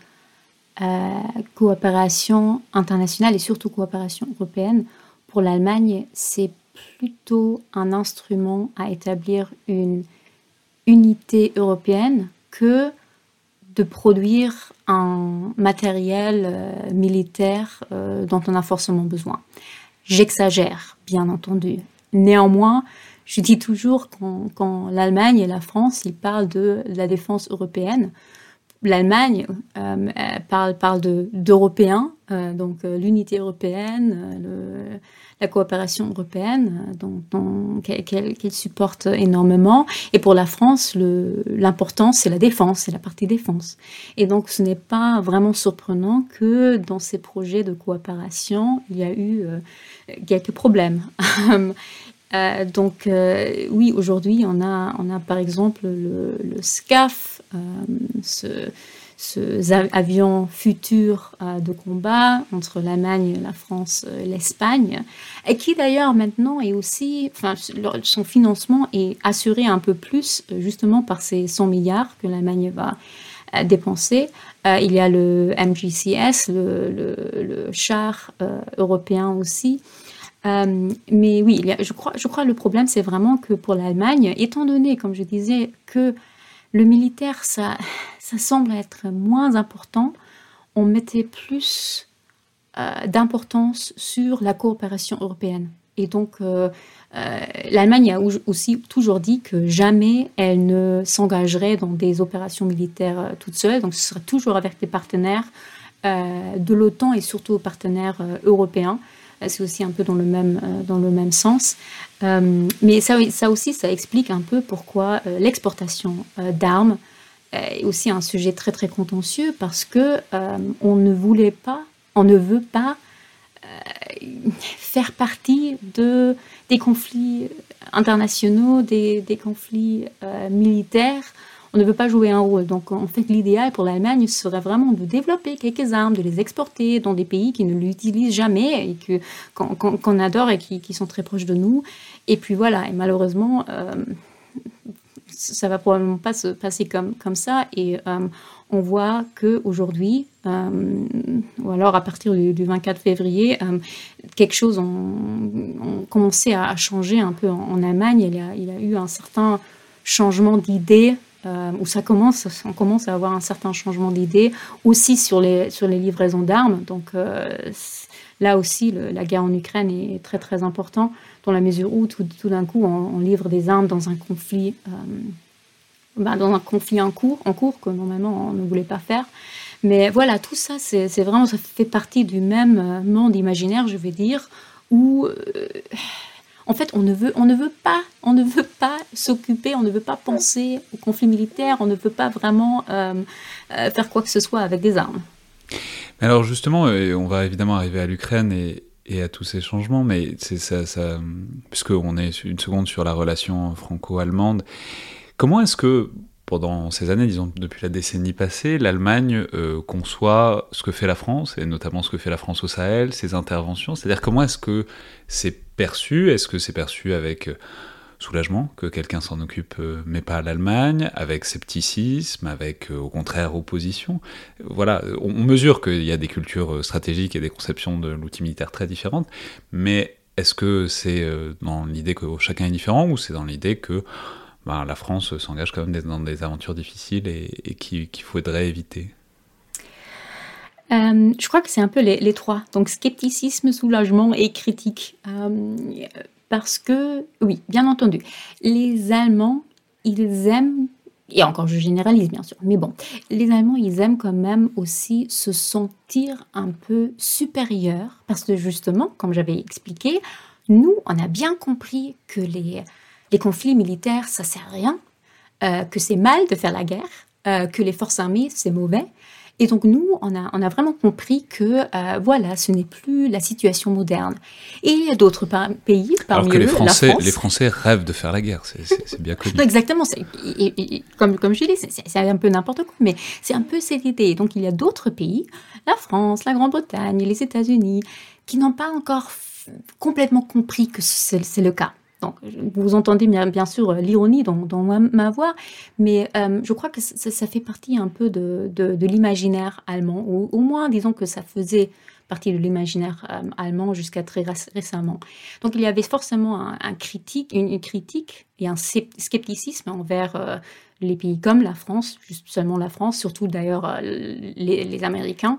euh, coopération internationale et surtout coopération européenne, pour l'Allemagne, c'est plutôt un instrument à établir une unité européenne que de produire un matériel euh, militaire euh, dont on a forcément besoin. J'exagère, bien entendu. Néanmoins, je dis toujours quand, l'Allemagne et la France, ils parlent de la défense européenne, l'Allemagne euh, parle, parle d'Européens, donc euh, l'unité européenne, le, la coopération européenne, qu'elle supporte énormément. Et pour la France, l'important, c'est la défense, c'est la partie défense. Et donc, ce n'est pas vraiment surprenant que dans ces projets de coopération, il y a eu quelques problèmes. Euh, donc euh, oui, aujourd'hui, on a, on a par exemple le, SCAF, euh, ce, ce avion futur de combat entre l'Allemagne, la France et l'Espagne, et qui d'ailleurs maintenant est aussi, enfin, son financement est assuré un peu plus justement par ces 100 milliards que l'Allemagne va dépenser. il y a le MGCS, le, char européen aussi, euh, mais oui, je crois, je crois le problème, c'est vraiment que pour l'Allemagne, étant donné, comme je disais, que le militaire, ça, semble être moins important, on mettait plus euh, d'importance sur la coopération européenne. Et donc, euh, euh, l'Allemagne a aussi toujours dit que jamais elle ne s'engagerait dans des opérations militaires toute seule. Donc, ce serait toujours avec des partenaires de l'OTAN et surtout aux partenaires européens. Euh, c'est aussi un peu dans le même, euh, dans le même sens. Euh, mais ça, ça aussi, ça explique un peu pourquoi l'exportation d'armes est aussi un sujet très très contentieux parce que on ne voulait pas, on ne veut pas faire partie de, des conflits internationaux, des, des conflits militaires on ne veut pas jouer un rôle. Donc en fait, l'idéal pour l'Allemagne serait vraiment de développer quelques armes, de les exporter dans des pays qui ne l'utilisent jamais et que qu'on adore et qui, sont très proches de nous. Et puis voilà. Et malheureusement. Euh, ça va probablement pas se passer comme, comme ça. Et on voit qu'aujourd'hui, euh, ou alors à partir du, 24 février, quelque chose a, commencé à, changer un peu en, Allemagne. Il y, a, il eu un certain changement d'idées, où ça commence, on commence à avoir un certain changement d'idées, aussi sur les, sur les livraisons d'armes. Donc là aussi, la guerre en Ukraine est très très important dans la mesure où tout, d'un coup on, livre des armes dans un conflit, euh, ben, dans un conflit en cours, en cours que normalement on ne voulait pas faire. Mais voilà, tout ça, c'est vraiment, ça fait partie du même euh, monde imaginaire, je vais dire, où euh, en fait on ne veut, on ne veut pas, on ne veut pas s'occuper, on ne veut pas penser au conflit militaire, on ne veut pas vraiment faire quoi que ce soit avec des armes. Alors justement, on va évidemment arriver à l'Ukraine et, et à tous ces changements, mais c'est ça, ça puisqu'on est une seconde sur la relation franco-allemande, comment est-ce que pendant ces années, disons depuis la décennie passée, l'Allemagne euh, conçoit ce que fait la France, et notamment ce que fait la France au Sahel, ses interventions C'est-à-dire comment est-ce que c'est perçu? Est-ce que c'est perçu avec soulagement que quelqu'un s'en occupe, euh, mais pas l'Allemagne, avec scepticisme, avec euh, au contraire opposition? Voilà, on, mesure qu'il y a des cultures euh, stratégiques et des conceptions de l'outil militaire très différentes, mais est-ce que c'est dans l'idée que chacun est différent ou c'est dans l'idée que ben, la France s'engage quand même dans des aventures difficiles et, qu'il faudrait éviter je crois que c'est un peu les, trois. Donc scepticisme, soulagement et critique. Parce que, oui, bien entendu, les Allemands, ils aiment, et encore je généralise bien sûr, mais bon, les Allemands, ils aiment quand même aussi se sentir un peu supérieurs, parce que justement, comme j'avais expliqué, nous, on a bien compris que les, les conflits militaires, ça sert à rien, euh, que c'est mal de faire la guerre, euh, que les forces armées, c'est mauvais, et donc nous, on a, on a vraiment compris que euh, voilà, ce n'est plus la situation moderne. Et il y a d'autres pays, parmi Alors que les Français, la les Français rêvent de faire la guerre, c'est bien connu. exactement, et, comme, comme je dis, c'est un peu n'importe quoi, mais c'est un peu cette idée. Donc il y a d'autres pays, la France, la Grande-Bretagne, les États-Unis, qui n'ont pas encore complètement compris que c'est le cas. Donc, vous entendez bien, sûr euh, l'ironie dans, ma voix, mais euh, je crois que ça, fait partie un peu de, l'imaginaire allemand, ou au moins disons que ça faisait partie de l'imaginaire euh, allemand jusqu'à très récemment. Donc il y avait forcément un, critique, une, critique et un scepticisme envers les pays comme la France, seulement la France, surtout d'ailleurs les, Américains,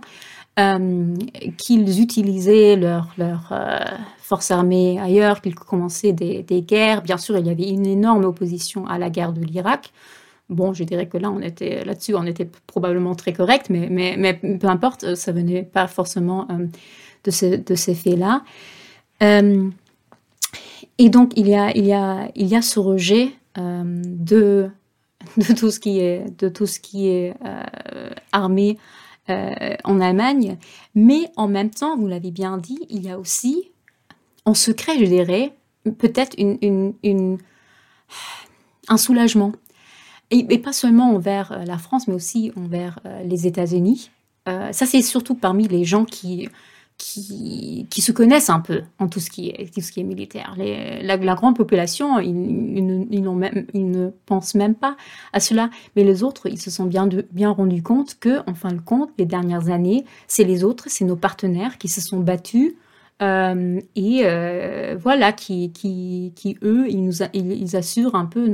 euh, qu'ils utilisaient leurs leur, euh, forces armées ailleurs, qu'ils commençaient des, guerres. Bien sûr, il y avait une énorme opposition à la guerre de l'Irak. Bon, je dirais que là, on était là-dessus, on était probablement très correct, mais, mais, peu importe, ça venait pas forcément euh, de, ce, ces faits-là. et donc, il y a, il y a, il y a ce rejet de, de tout qui est, de tout ce qui est armé euh, en Allemagne. Mais en même temps, vous l'avez bien dit, il y a aussi, en secret, je dirais, peut-être un soulagement. Et, pas seulement envers euh, la France, mais aussi envers euh, les États-Unis. ça, c'est surtout parmi les gens qui qui, se connaissent un peu en tout ce qui est, tout ce qui est militaire. la, grande population, ils, ne pensent même pas à cela. Mais les autres, ils se sont bien, rendus compte que, en fin de compte, les dernières années, c'est les autres, c'est nos partenaires qui se sont battus euh, et euh, voilà, qui, eux, ils, assurent un peu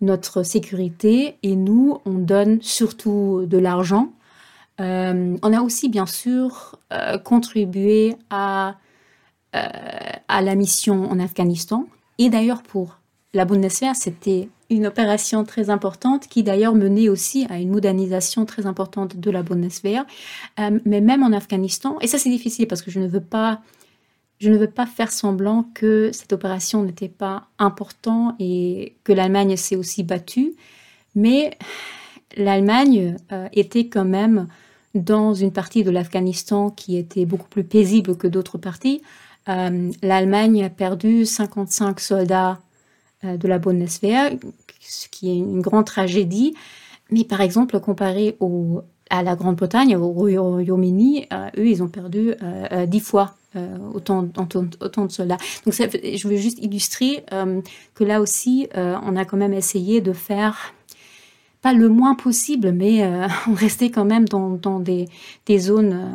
notre sécurité et nous, on donne surtout de l'argent euh, on a aussi bien sûr euh, contribué à, euh, à la mission en Afghanistan. Et d'ailleurs pour la Bundeswehr, c'était une opération très importante qui d'ailleurs menait aussi à une modernisation très importante de la Bundeswehr. mais même en Afghanistan, et ça c'est difficile parce que je ne veux pas je ne veux pas faire semblant que cette opération n'était pas importante et que l'Allemagne s'est aussi battue, mais l'Allemagne était quand même dans une partie de l'Afghanistan qui était beaucoup plus paisible que d'autres parties. Euh, L'Allemagne a perdu 55 soldats euh, de la Bundeswehr, ce qui est une grande tragédie. Mais par exemple, comparé à la Grande-Bretagne, au Royaume-Uni, eux, ils ont perdu dix fois autant, de soldats. Donc, je veux juste illustrer que là aussi, on a quand même essayé de faire pas le moins possible, mais euh, on restait quand même dans, des, zones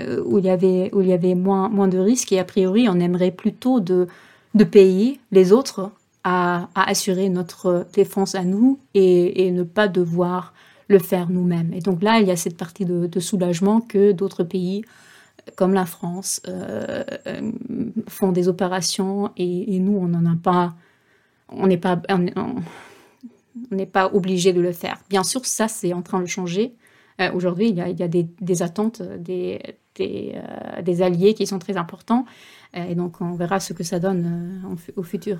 euh, où il y avait, où il y avait moins, moins de risques. Et a priori, on aimerait plutôt de, de payer les autres à, à, assurer notre défense à nous et, et, ne pas devoir le faire nous-mêmes. Et donc là, il y a cette partie de, soulagement que d'autres pays comme la France euh, font des opérations et, nous, on n'en a pas. On n'est pas. N'est pas obligé de le faire. Bien sûr, ça, c'est en train de changer. Euh, aujourd'hui, il y a, des, attentes des, euh, des, alliés qui sont très importants. Euh, et donc, on verra ce que ça donne au futur.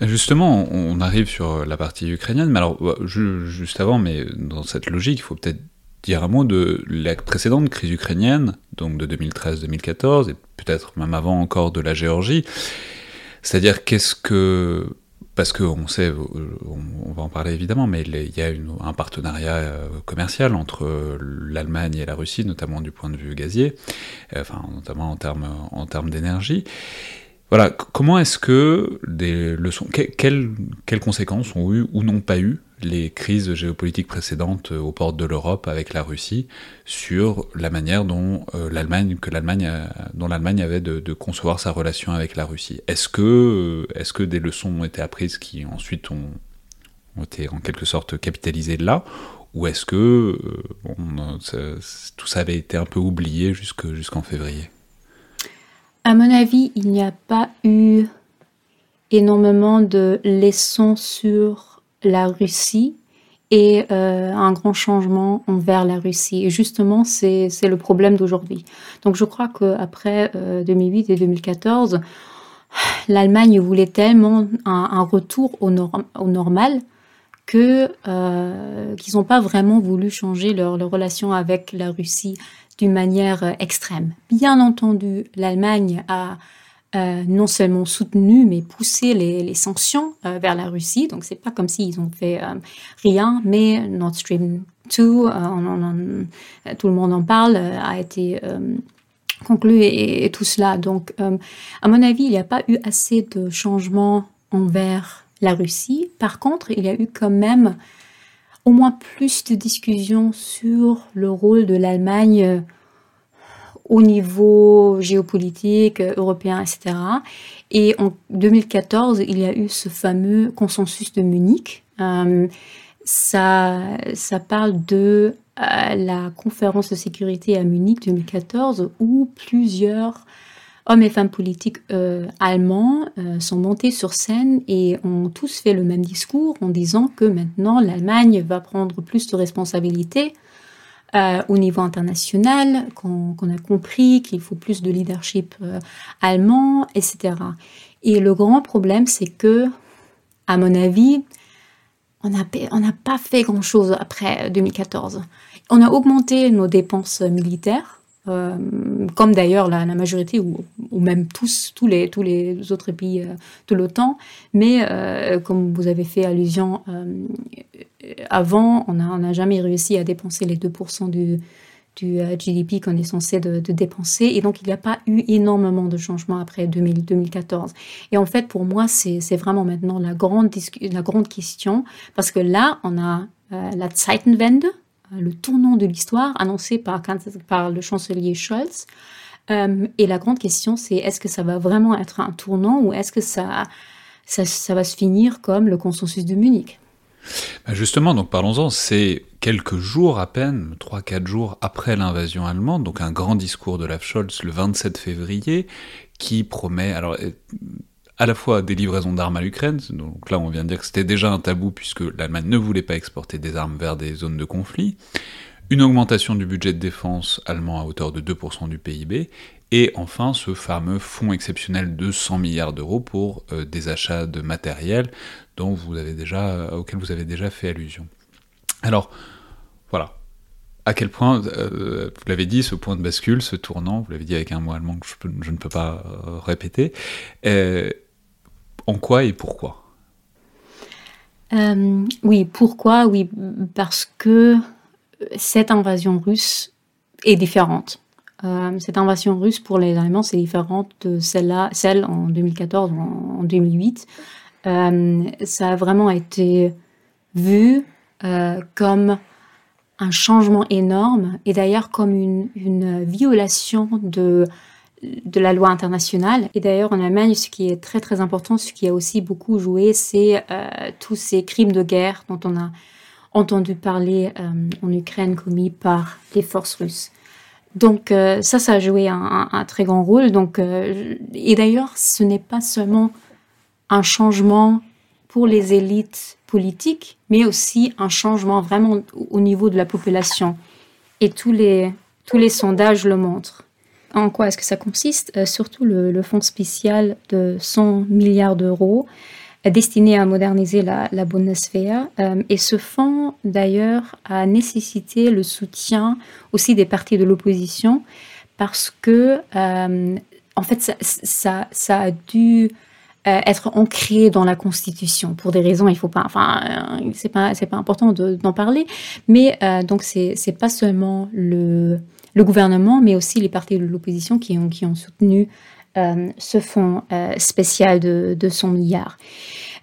Justement, on arrive sur la partie ukrainienne, mais alors, juste avant, mais dans cette logique, il faut peut-être dire un mot de la précédente crise ukrainienne, donc de 2013-2014, et peut-être même avant encore de la Géorgie. C'est-à-dire, qu'est-ce que parce qu'on sait, on, va en parler évidemment, mais il y a un partenariat euh, commercial entre l'Allemagne et la Russie, notamment du point de vue gazier, euh, enfin notamment en termes en termes d'énergie. Voilà, comment est-ce que des leçons, quelles, quelles conséquences ont eu ou n'ont pas eu les crises géopolitiques précédentes aux portes de l'Europe avec la Russie sur la manière dont euh, l'Allemagne que l'Allemagne dont l'Allemagne avait de, concevoir sa relation avec la Russie. Est-ce que euh, est-ce que des leçons ont été apprises qui ensuite ont, été en quelque sorte capitalisées là? Ou est-ce que euh, tout ça avait été un peu oublié jusqu'en février? À mon avis, il n'y a pas eu énormément de leçons sur la Russie et euh, un grand changement envers la Russie. Et justement, c'est le problème d'aujourd'hui. Donc je crois qu'après 2008 euh, et 2014, l'Allemagne voulait tellement un, retour au, normal que euh, qu'ils n'ont pas vraiment voulu changer leur, leur, relation avec la Russie d'une manière extrême. Bien entendu, l'Allemagne a euh, non seulement soutenu, mais poussé les, sanctions euh, vers la Russie. Donc, c'est pas comme s'ils ont fait euh, rien, mais Nord Stream 2, tout le monde en parle, a été conclu et, tout cela. Donc, à mon avis, il n'y a pas eu assez de changements envers la Russie. Par contre, il y a eu quand même au moins plus de discussions sur le rôle de l'Allemagne au niveau géopolitique, européen, etc. Et en 2014, il y a eu ce fameux consensus de Munich. Euh, ça, ça parle de euh, la conférence de sécurité à Munich 2014 où plusieurs hommes et femmes politiques euh, allemands sont montés sur scène et ont tous fait le même discours en disant que maintenant l'Allemagne va prendre plus de responsabilités euh, au niveau international, qu'on a compris qu'il faut plus de leadership euh, allemand, etc. Et le grand problème, c'est que, à mon avis, on n'a pas fait grand-chose après 2014. On a augmenté nos dépenses militaires, euh, comme d'ailleurs la, majorité ou, même tous, tous, les, tous les autres pays de l'OTAN. Mais comme vous avez fait allusion avant, on n'a jamais réussi à dépenser les 2% du, du GDP qu'on est censé de, dépenser. Et donc, il n'y a pas eu énormément de changements après 2014. Et en fait, pour moi, c'est vraiment maintenant la grande, la grande question, parce que là, on a la Zeitenwende, euh, le tournant de l'histoire annoncé par, par, le chancelier Scholz. Euh, et la grande question, c'est est-ce que ça va vraiment être un tournant ou est-ce que ça, ça, va se finir comme le consensus de Munich? Justement, donc parlons-en, c'est quelques jours à peine, 3-4 jours après l'invasion allemande, donc un grand discours de Olaf Scholz le 27 février, qui promet, alors à la fois des livraisons d'armes à l'Ukraine, donc là on vient de dire que c'était déjà un tabou puisque l'Allemagne ne voulait pas exporter des armes vers des zones de conflit, une augmentation du budget de défense allemand à hauteur de 2% du PIB, et enfin ce fameux fonds exceptionnel de 100 milliards d'euros pour euh, des achats de matériel dont vous avez déjà, auquel vous avez déjà fait allusion. Alors, voilà, à quel point, euh, vous l'avez dit, ce point de bascule, ce tournant, vous l'avez dit avec un mot allemand que je, ne peux pas euh, répéter, en quoi et pourquoi? Euh, Oui, pourquoi? Oui, parce que cette invasion russe est différente. Euh, cette invasion russe pour les Allemands, c'est différente de celle-là, celle en 2014 ou en, 2008. Euh, ça a vraiment été vu euh, comme un changement énorme et d'ailleurs comme une, violation de la loi internationale. Et d'ailleurs en Allemagne, ce qui est très très important, ce qui a aussi beaucoup joué, c'est tous ces crimes de guerre dont on a entendu parler en Ukraine commis par les forces russes. Donc euh, ça, ça a joué un, très grand rôle. Donc, euh, et d'ailleurs, ce n'est pas seulement un changement pour les élites politiques, mais aussi un changement vraiment au niveau de la population. Et tous les, tous les sondages le montrent. En quoi est-ce que ça consiste? Euh, Surtout le, le, fonds spécial de 100 milliards d'euros destiné à moderniser la, la Bundeswehr. Euh, et ce fonds, d'ailleurs, a nécessité le soutien aussi des partis de l'opposition parce que, euh, en fait, ça, a dû euh, être ancré dans la Constitution pour des raisons, il faut pas, enfin, c'est pas, c'est pas important d'en parler, mais donc c'est, c'est pas seulement le, le gouvernement, mais aussi les partis de l'opposition qui ont, qui ont soutenu ce fonds euh, spécial de, de 100 milliards.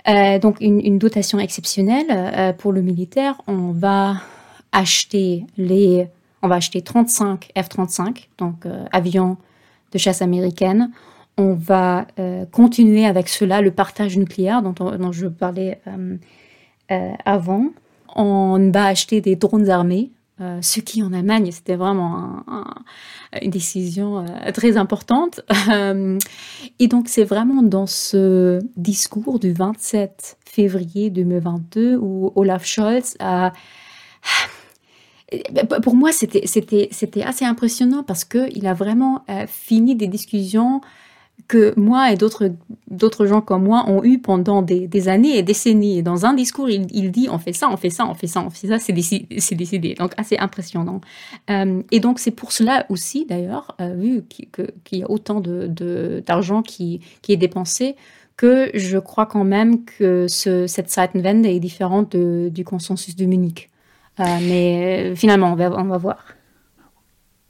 Euh, donc une, dotation exceptionnelle pour le militaire. On va acheter les, on va acheter 35 F-35, donc avions de chasse américaine. On va continuer avec cela le partage nucléaire dont je parlais avant. On va acheter des drones armés euh, ce qui en Allemagne, c'était vraiment une décision euh, très importante. Euh, et donc, c'est vraiment dans ce discours du 27 février 2022 où Olaf Scholz a... Pour moi, c'était assez impressionnant parce qu'il a vraiment fini des discussions que moi et d'autres gens comme moi ont eu pendant des, années et décennies. Et dans un discours, il, dit on fait ça, on fait ça, on fait ça, on fait ça, c'est décidé. Donc assez impressionnant. Euh, et donc c'est pour cela aussi d'ailleurs, euh, vu qu'il y a autant d'argent qui, est dépensé, que je crois quand même que ce, cette Zeitenwende est différente du consensus de Munich. Euh, mais finalement, on va voir.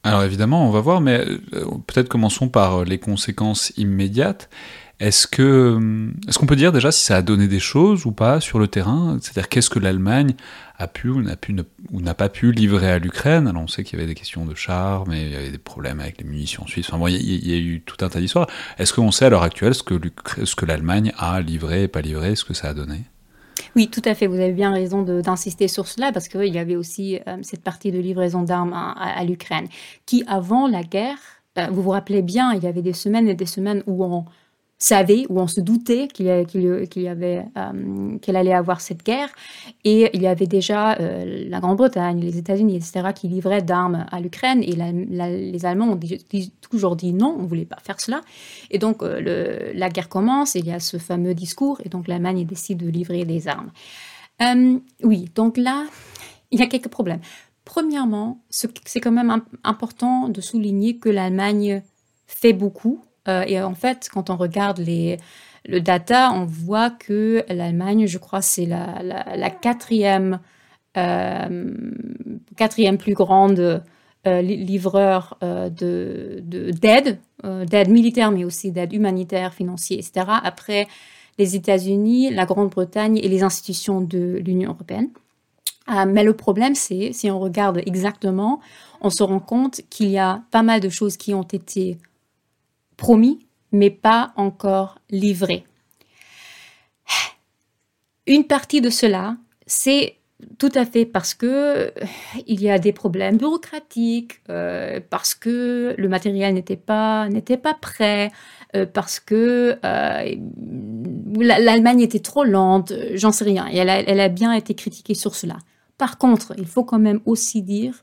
Alors évidemment, on va voir, mais euh, peut-être commençons par euh, les conséquences immédiates. Est-ce que, euh, est-ce qu'on peut dire déjà si ça a donné des choses ou pas sur le terrain? C'est-à-dire qu'est-ce que l'Allemagne a pu ou n'a pu ou n'a pas pu livrer à l'Ukraine? Alors on sait qu'il y avait des questions de chars, mais il y avait des problèmes avec les munitions suisses. Enfin bon, il y, a eu tout un tas d'histoires. Est-ce qu'on sait à l'heure actuelle ce que, ce que l'Allemagne a livré et pas livré, ce que ça a donné? Oui, tout à fait. Vous avez bien raison d'insister sur cela parce qu'il y avait aussi euh, cette partie de livraison d'armes à, l'Ukraine qui, avant la guerre, euh, vous vous rappelez bien, il y avait des semaines et des semaines où on savait ou on se doutait qu'il avait euh, qu'elle allait avoir cette guerre et il y avait déjà euh, la Grande-Bretagne, les États-Unis, etc. qui livraient d'armes à l'Ukraine et les Allemands ont toujours dit non, on ne voulait pas faire cela et donc euh, la guerre commence et il y a ce fameux discours et donc l'Allemagne décide de livrer des armes. oui, donc là il y a quelques problèmes. Premièrement, c'est quand même important de souligner que l'Allemagne fait beaucoup euh, et en fait, quand on regarde les, le data, on voit que l'Allemagne, je crois, c'est la, la, quatrième, euh, quatrième plus grande euh, livreur de d'aide, d'aide militaire, mais aussi d'aide humanitaire, financière, etc. Après les États-Unis, la Grande-Bretagne et les institutions de l'Union européenne. mais le problème, c'est si on regarde exactement, on se rend compte qu'il y a pas mal de choses qui ont été promis, mais pas encore livré. Une partie de cela, c'est tout à fait parce que euh, il y a des problèmes bureaucratiques, euh, parce que le matériel n'était pas n'était pas prêt, euh, parce que l'Allemagne était trop lente, j'en sais rien. Et elle elle a bien été critiquée sur cela. Par contre, il faut quand même aussi dire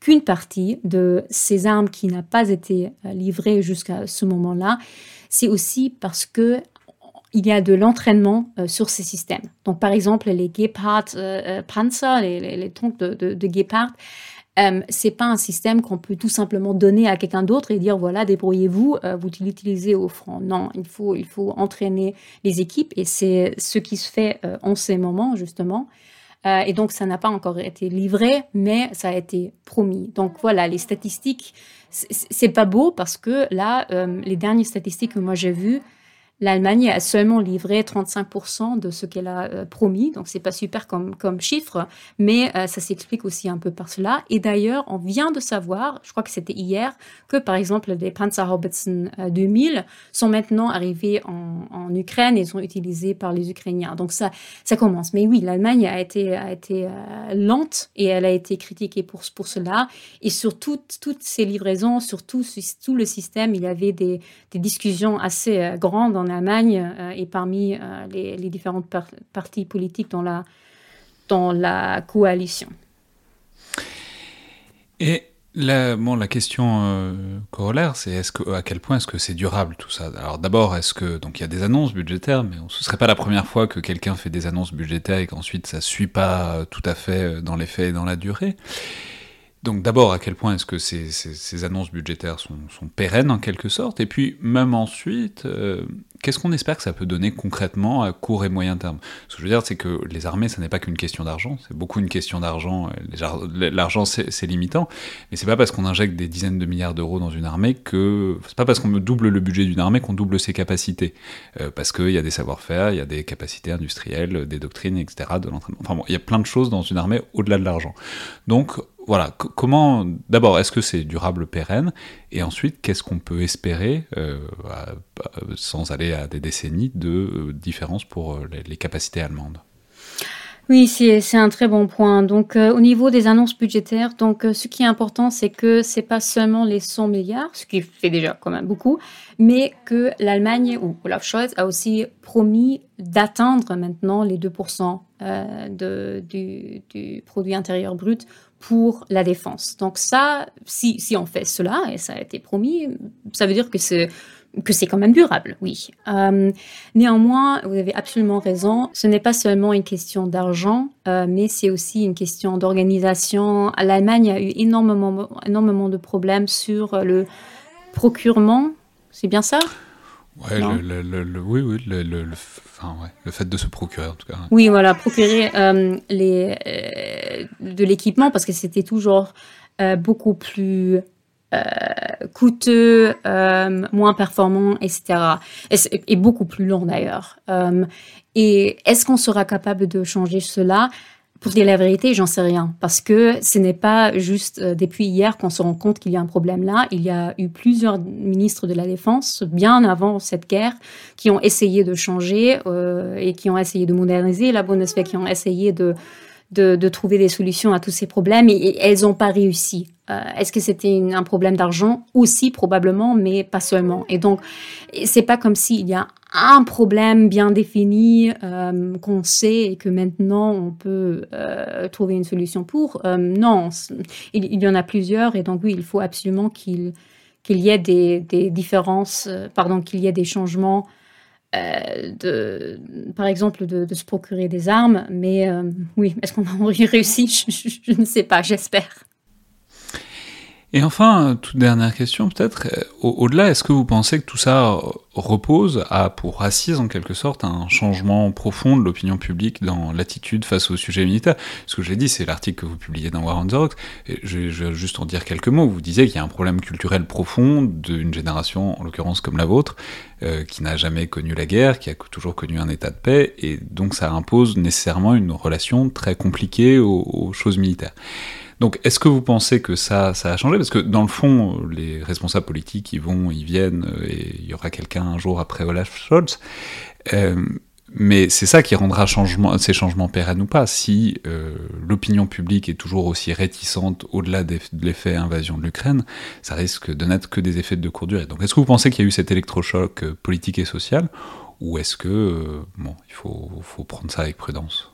qu'une partie de ces armes qui n'a pas été euh, livrée jusqu'à ce moment-là, c'est aussi parce que il y a de l'entraînement euh, sur ces systèmes. Donc, par exemple, les Gepard euh, Panzer, les, les, troncs de, de, de Gepard, euh, c'est pas un système qu'on peut tout simplement donner à quelqu'un d'autre et dire voilà débrouillez-vous, vous l'utilisez au front. Non, il faut il faut entraîner les équipes et c'est ce qui se fait en ces moments justement. Et donc, ça n'a pas encore été livré, mais ça a été promis. Donc voilà, les statistiques, c'est pas beau parce que là, les dernières statistiques que moi j'ai vues, L'Allemagne a seulement livré 35% de ce qu'elle a euh, promis, donc c'est pas super comme, comme chiffre, mais euh, ça s'explique aussi un peu par cela. Et d'ailleurs, on vient de savoir, je crois que c'était hier, que par exemple les Panzerhaubitzen 2000 euh, sont maintenant arrivés en, en, Ukraine et sont utilisés par les Ukrainiens. Donc ça, ça commence. Mais oui, l'Allemagne a été, a été lente et elle a été critiquée pour, pour cela. Et sur toutes, toutes ces livraisons, sur tout, tout le système, il y avait des, des discussions assez grandes Allemagne euh, et parmi euh, les, différentes partis politiques dans la, dans la coalition. Et la, bon, la question euh, corollaire, c'est est-ce que, à quel point est-ce que c'est durable tout ça? Alors d'abord, est-ce que donc il y a des annonces budgétaires, mais ce serait pas la première fois que quelqu'un fait des annonces budgétaires et qu'ensuite ça suit pas tout à fait dans les faits et dans la durée. Donc d'abord, à quel point est-ce que ces, ces, annonces budgétaires sont, pérennes en quelque sorte, et puis même ensuite, qu'est-ce qu'on espère que ça peut donner concrètement à court et moyen terme? Ce que je veux dire, c'est que les armées, ça n'est pas qu'une question d'argent, c'est beaucoup une question d'argent. L'argent, c'est limitant, mais c'est pas parce qu'on injecte des dizaines de milliards d'euros dans une armée que c'est pas parce qu'on double le budget d'une armée qu'on double ses capacités, euh, parce qu'il y a des savoir-faire, il y a des capacités industrielles, des doctrines, etc. De l'entraînement. Enfin bon, il y a plein de choses dans une armée au-delà de l'argent. Donc voilà, comment d'abord est-ce que c'est durable, pérenne, et ensuite qu'est-ce qu'on peut espérer, euh, sans aller à des décennies, de euh, différence pour euh, les, capacités allemandes? Oui, c'est un très bon point. Donc, au niveau des annonces budgétaires, donc ce qui est important, c'est que c'est pas seulement les 100 milliards, ce qui fait déjà quand même beaucoup, mais que l'Allemagne ou Olaf Scholz a aussi promis d'atteindre maintenant les 2% de, du, du, produit intérieur brut pour la défense. Donc ça, si, si on fait cela, et ça a été promis, ça veut dire que c'est que c'est quand même durable, oui. Euh, néanmoins, vous avez absolument raison, ce n'est pas seulement une question d'argent, euh, mais c'est aussi une question d'organisation. L'Allemagne a eu énormément, énormément de problèmes sur le procurement, c'est bien ça? Ouais, le, le, oui, oui, le, le fait de se procurer en tout cas. Oui, voilà, procurer euh, les, euh, de l'équipement parce que c'était toujours euh, beaucoup plus coûteux, moins performant, etc. Et, et beaucoup plus long d'ailleurs. et est-ce qu'on sera capable de changer cela? Pour dire la vérité, j'en sais rien. Parce que ce n'est pas juste euh, depuis hier qu'on se rend compte qu'il y a un problème là. Il y a eu plusieurs ministres de la Défense, bien avant cette guerre, qui ont essayé de changer euh, et qui ont essayé de moderniser la Bundeswehr, qui ont essayé de, de, de, trouver des solutions à tous ces problèmes et, elles n'ont pas réussi. Euh, Est-ce que c'était un problème d'argent? Aussi, probablement, mais pas seulement. Et donc, c'est pas comme s'il y a un problème bien défini euh, qu'on sait et que maintenant on peut euh, trouver une solution pour. Euh, non, il, il, y en a plusieurs et donc oui, il faut absolument qu'il qu'il y ait des, des différences, euh, pardon, qu'il y ait des changements. Euh, de, par exemple, de, de, se procurer des armes, mais oui, est-ce qu'on va y réussir je, je, je ne sais pas, j'espère. Et enfin, toute dernière question peut-être, euh, au-delà, est-ce que vous pensez que tout ça repose à pour assise en quelque sorte un changement profond de l'opinion publique dans l'attitude face au sujet militaire? Ce que j'ai dit, c'est l'article que vous publiez dans War on the Rocks, et je, vais juste en dire quelques mots. Vous disiez qu'il y a un problème culturel profond d'une génération, en l'occurrence comme la vôtre, euh, qui n'a jamais connu la guerre, qui a toujours connu un état de paix, et donc ça impose nécessairement une relation très compliquée aux choses militaires. Donc, est-ce que vous pensez que ça, ça a changé? Parce que dans le fond, les responsables politiques, ils vont, ils viennent, euh, et il y aura quelqu'un un jour après Olaf Scholz. Euh, mais c'est ça qui rendra ces changements pérennes ou pas. Si euh, l'opinion publique est toujours aussi réticente au-delà de l'effet invasion de l'Ukraine, ça risque de n'être que des effets de courte durée. Donc est-ce que vous pensez qu'il y a eu cet électrochoc politique et social, ou est-ce que, bon, il faut, faut, prendre ça avec prudence?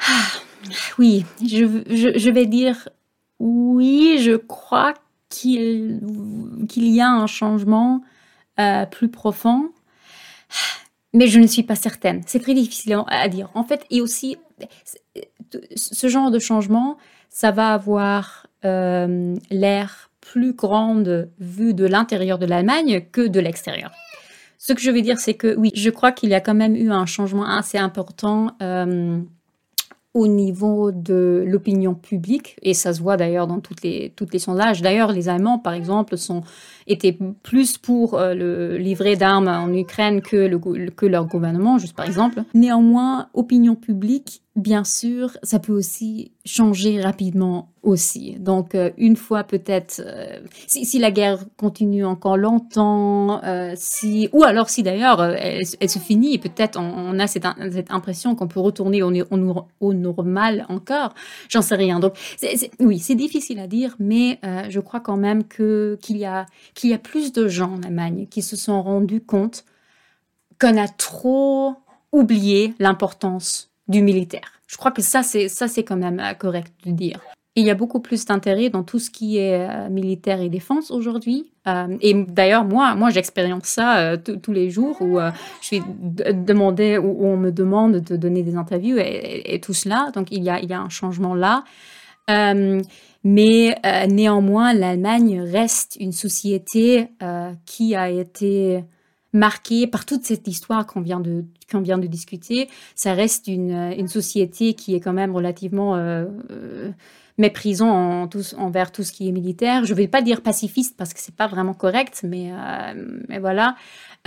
Ah, oui, je, vais dire oui, je crois qu'il y a un changement euh, plus profond, mais je ne suis pas certaine. C'est très difficile à dire. En fait, et aussi, ce genre de changement, ça va avoir euh, l'air plus grande vue de l'intérieur de l'Allemagne que de l'extérieur. Ce que je veux dire, c'est que oui, je crois qu'il y a quand même eu un changement assez important. Euh, au niveau de l'opinion publique, et ça se voit d'ailleurs dans toutes les, toutes les sondages. D'ailleurs, les Allemands, par exemple, sont, étaient plus pour euh, le livret d'armes en Ukraine que, le, que leur gouvernement, juste par exemple. Néanmoins, opinion publique bien sûr, ça peut aussi changer rapidement aussi. Donc, euh, une fois peut-être, euh, si, la guerre continue encore longtemps, euh, si, ou alors si d'ailleurs elle, se finit, peut-être on, a cette, impression qu'on peut retourner au, au, normal encore, j'en sais rien. Donc, oui, c'est difficile à dire, mais je crois quand même que qu'il y a qu'il y a plus de gens en Allemagne qui se sont rendus compte qu'on a trop oublié l'importance du militaire. Je crois que ça, c'est ça, c'est quand même euh, correct de dire. Il y a beaucoup plus d'intérêt dans tout ce qui est euh, militaire et défense aujourd'hui. Euh, et d'ailleurs, moi, moi, j'expérience ça tous les jours où je suis demandé, où, on me demande de donner des interviews et, tout cela. Donc, il y a, il y a un changement là. mais néanmoins, l'Allemagne reste une société qui a été marquée par toute cette histoire qu'on vient de qu'on vient de discuter. Ça reste une, une, société qui est quand même relativement euh, euh méprisant en envers tout ce qui est militaire. Je ne vais pas dire pacifiste parce que c'est pas vraiment correct, mais, euh, mais voilà.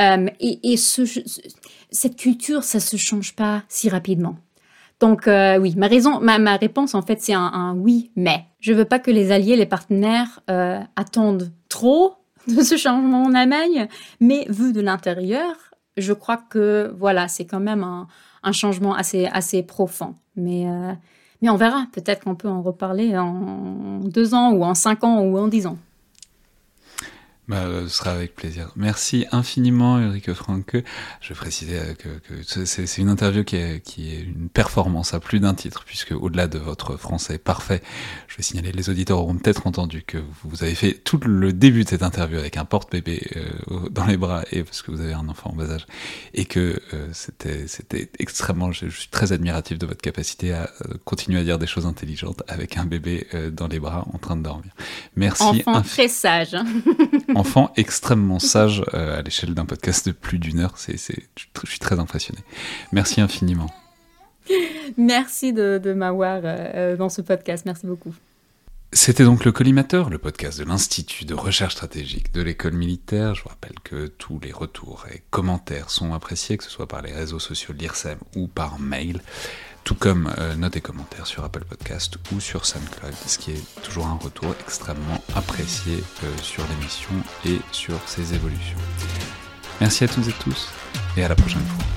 Euh, et, et ce, cette culture, ça se change pas si rapidement. Donc oui, ma raison, ma, ma réponse en fait, c'est un, un, oui, mais je veux pas que les alliés, les partenaires attendent trop de ce changement en Allemagne, mais vu de l'intérieur, je crois que voilà, c'est quand même un, changement assez, assez profond. Mais, euh, mais on verra. Peut-être qu'on peut en reparler en deux ans ou en cinq ans ou en dix ans. Bah, ce sera avec plaisir. Merci infiniment, Ulrike Franke. Je vais préciser euh, que, que c'est une interview qui est, qui est une performance à plus d'un titre, puisque au-delà de votre français parfait, je vais signaler, les auditeurs auront peut-être entendu que vous avez fait tout le début de cette interview avec un porte-bébé euh, dans les bras, et parce que vous avez un enfant en bas âge, et que euh, c'était extrêmement, je, suis très admiratif de votre capacité à continuer à dire des choses intelligentes avec un bébé dans les bras en train de dormir. Merci. Enfant très sage. Enfant extrêmement sage euh, à l'échelle d'un podcast de plus d'une heure. C'est, je suis très impressionné. Merci infiniment. Merci de, m'avoir euh, euh, dans ce podcast. Merci beaucoup. C'était donc le Collimateur, le podcast de l'Institut de recherche stratégique de l'école militaire. Je vous rappelle que tous les retours et commentaires sont appréciés, que ce soit par les réseaux sociaux de l'IRSEM ou par mail tout comme euh, notes et commentaires sur Apple Podcast ou sur SoundCloud, ce qui est toujours un retour extrêmement apprécié euh, sur l'émission et sur ses évolutions. Merci à toutes et tous, et à la prochaine fois.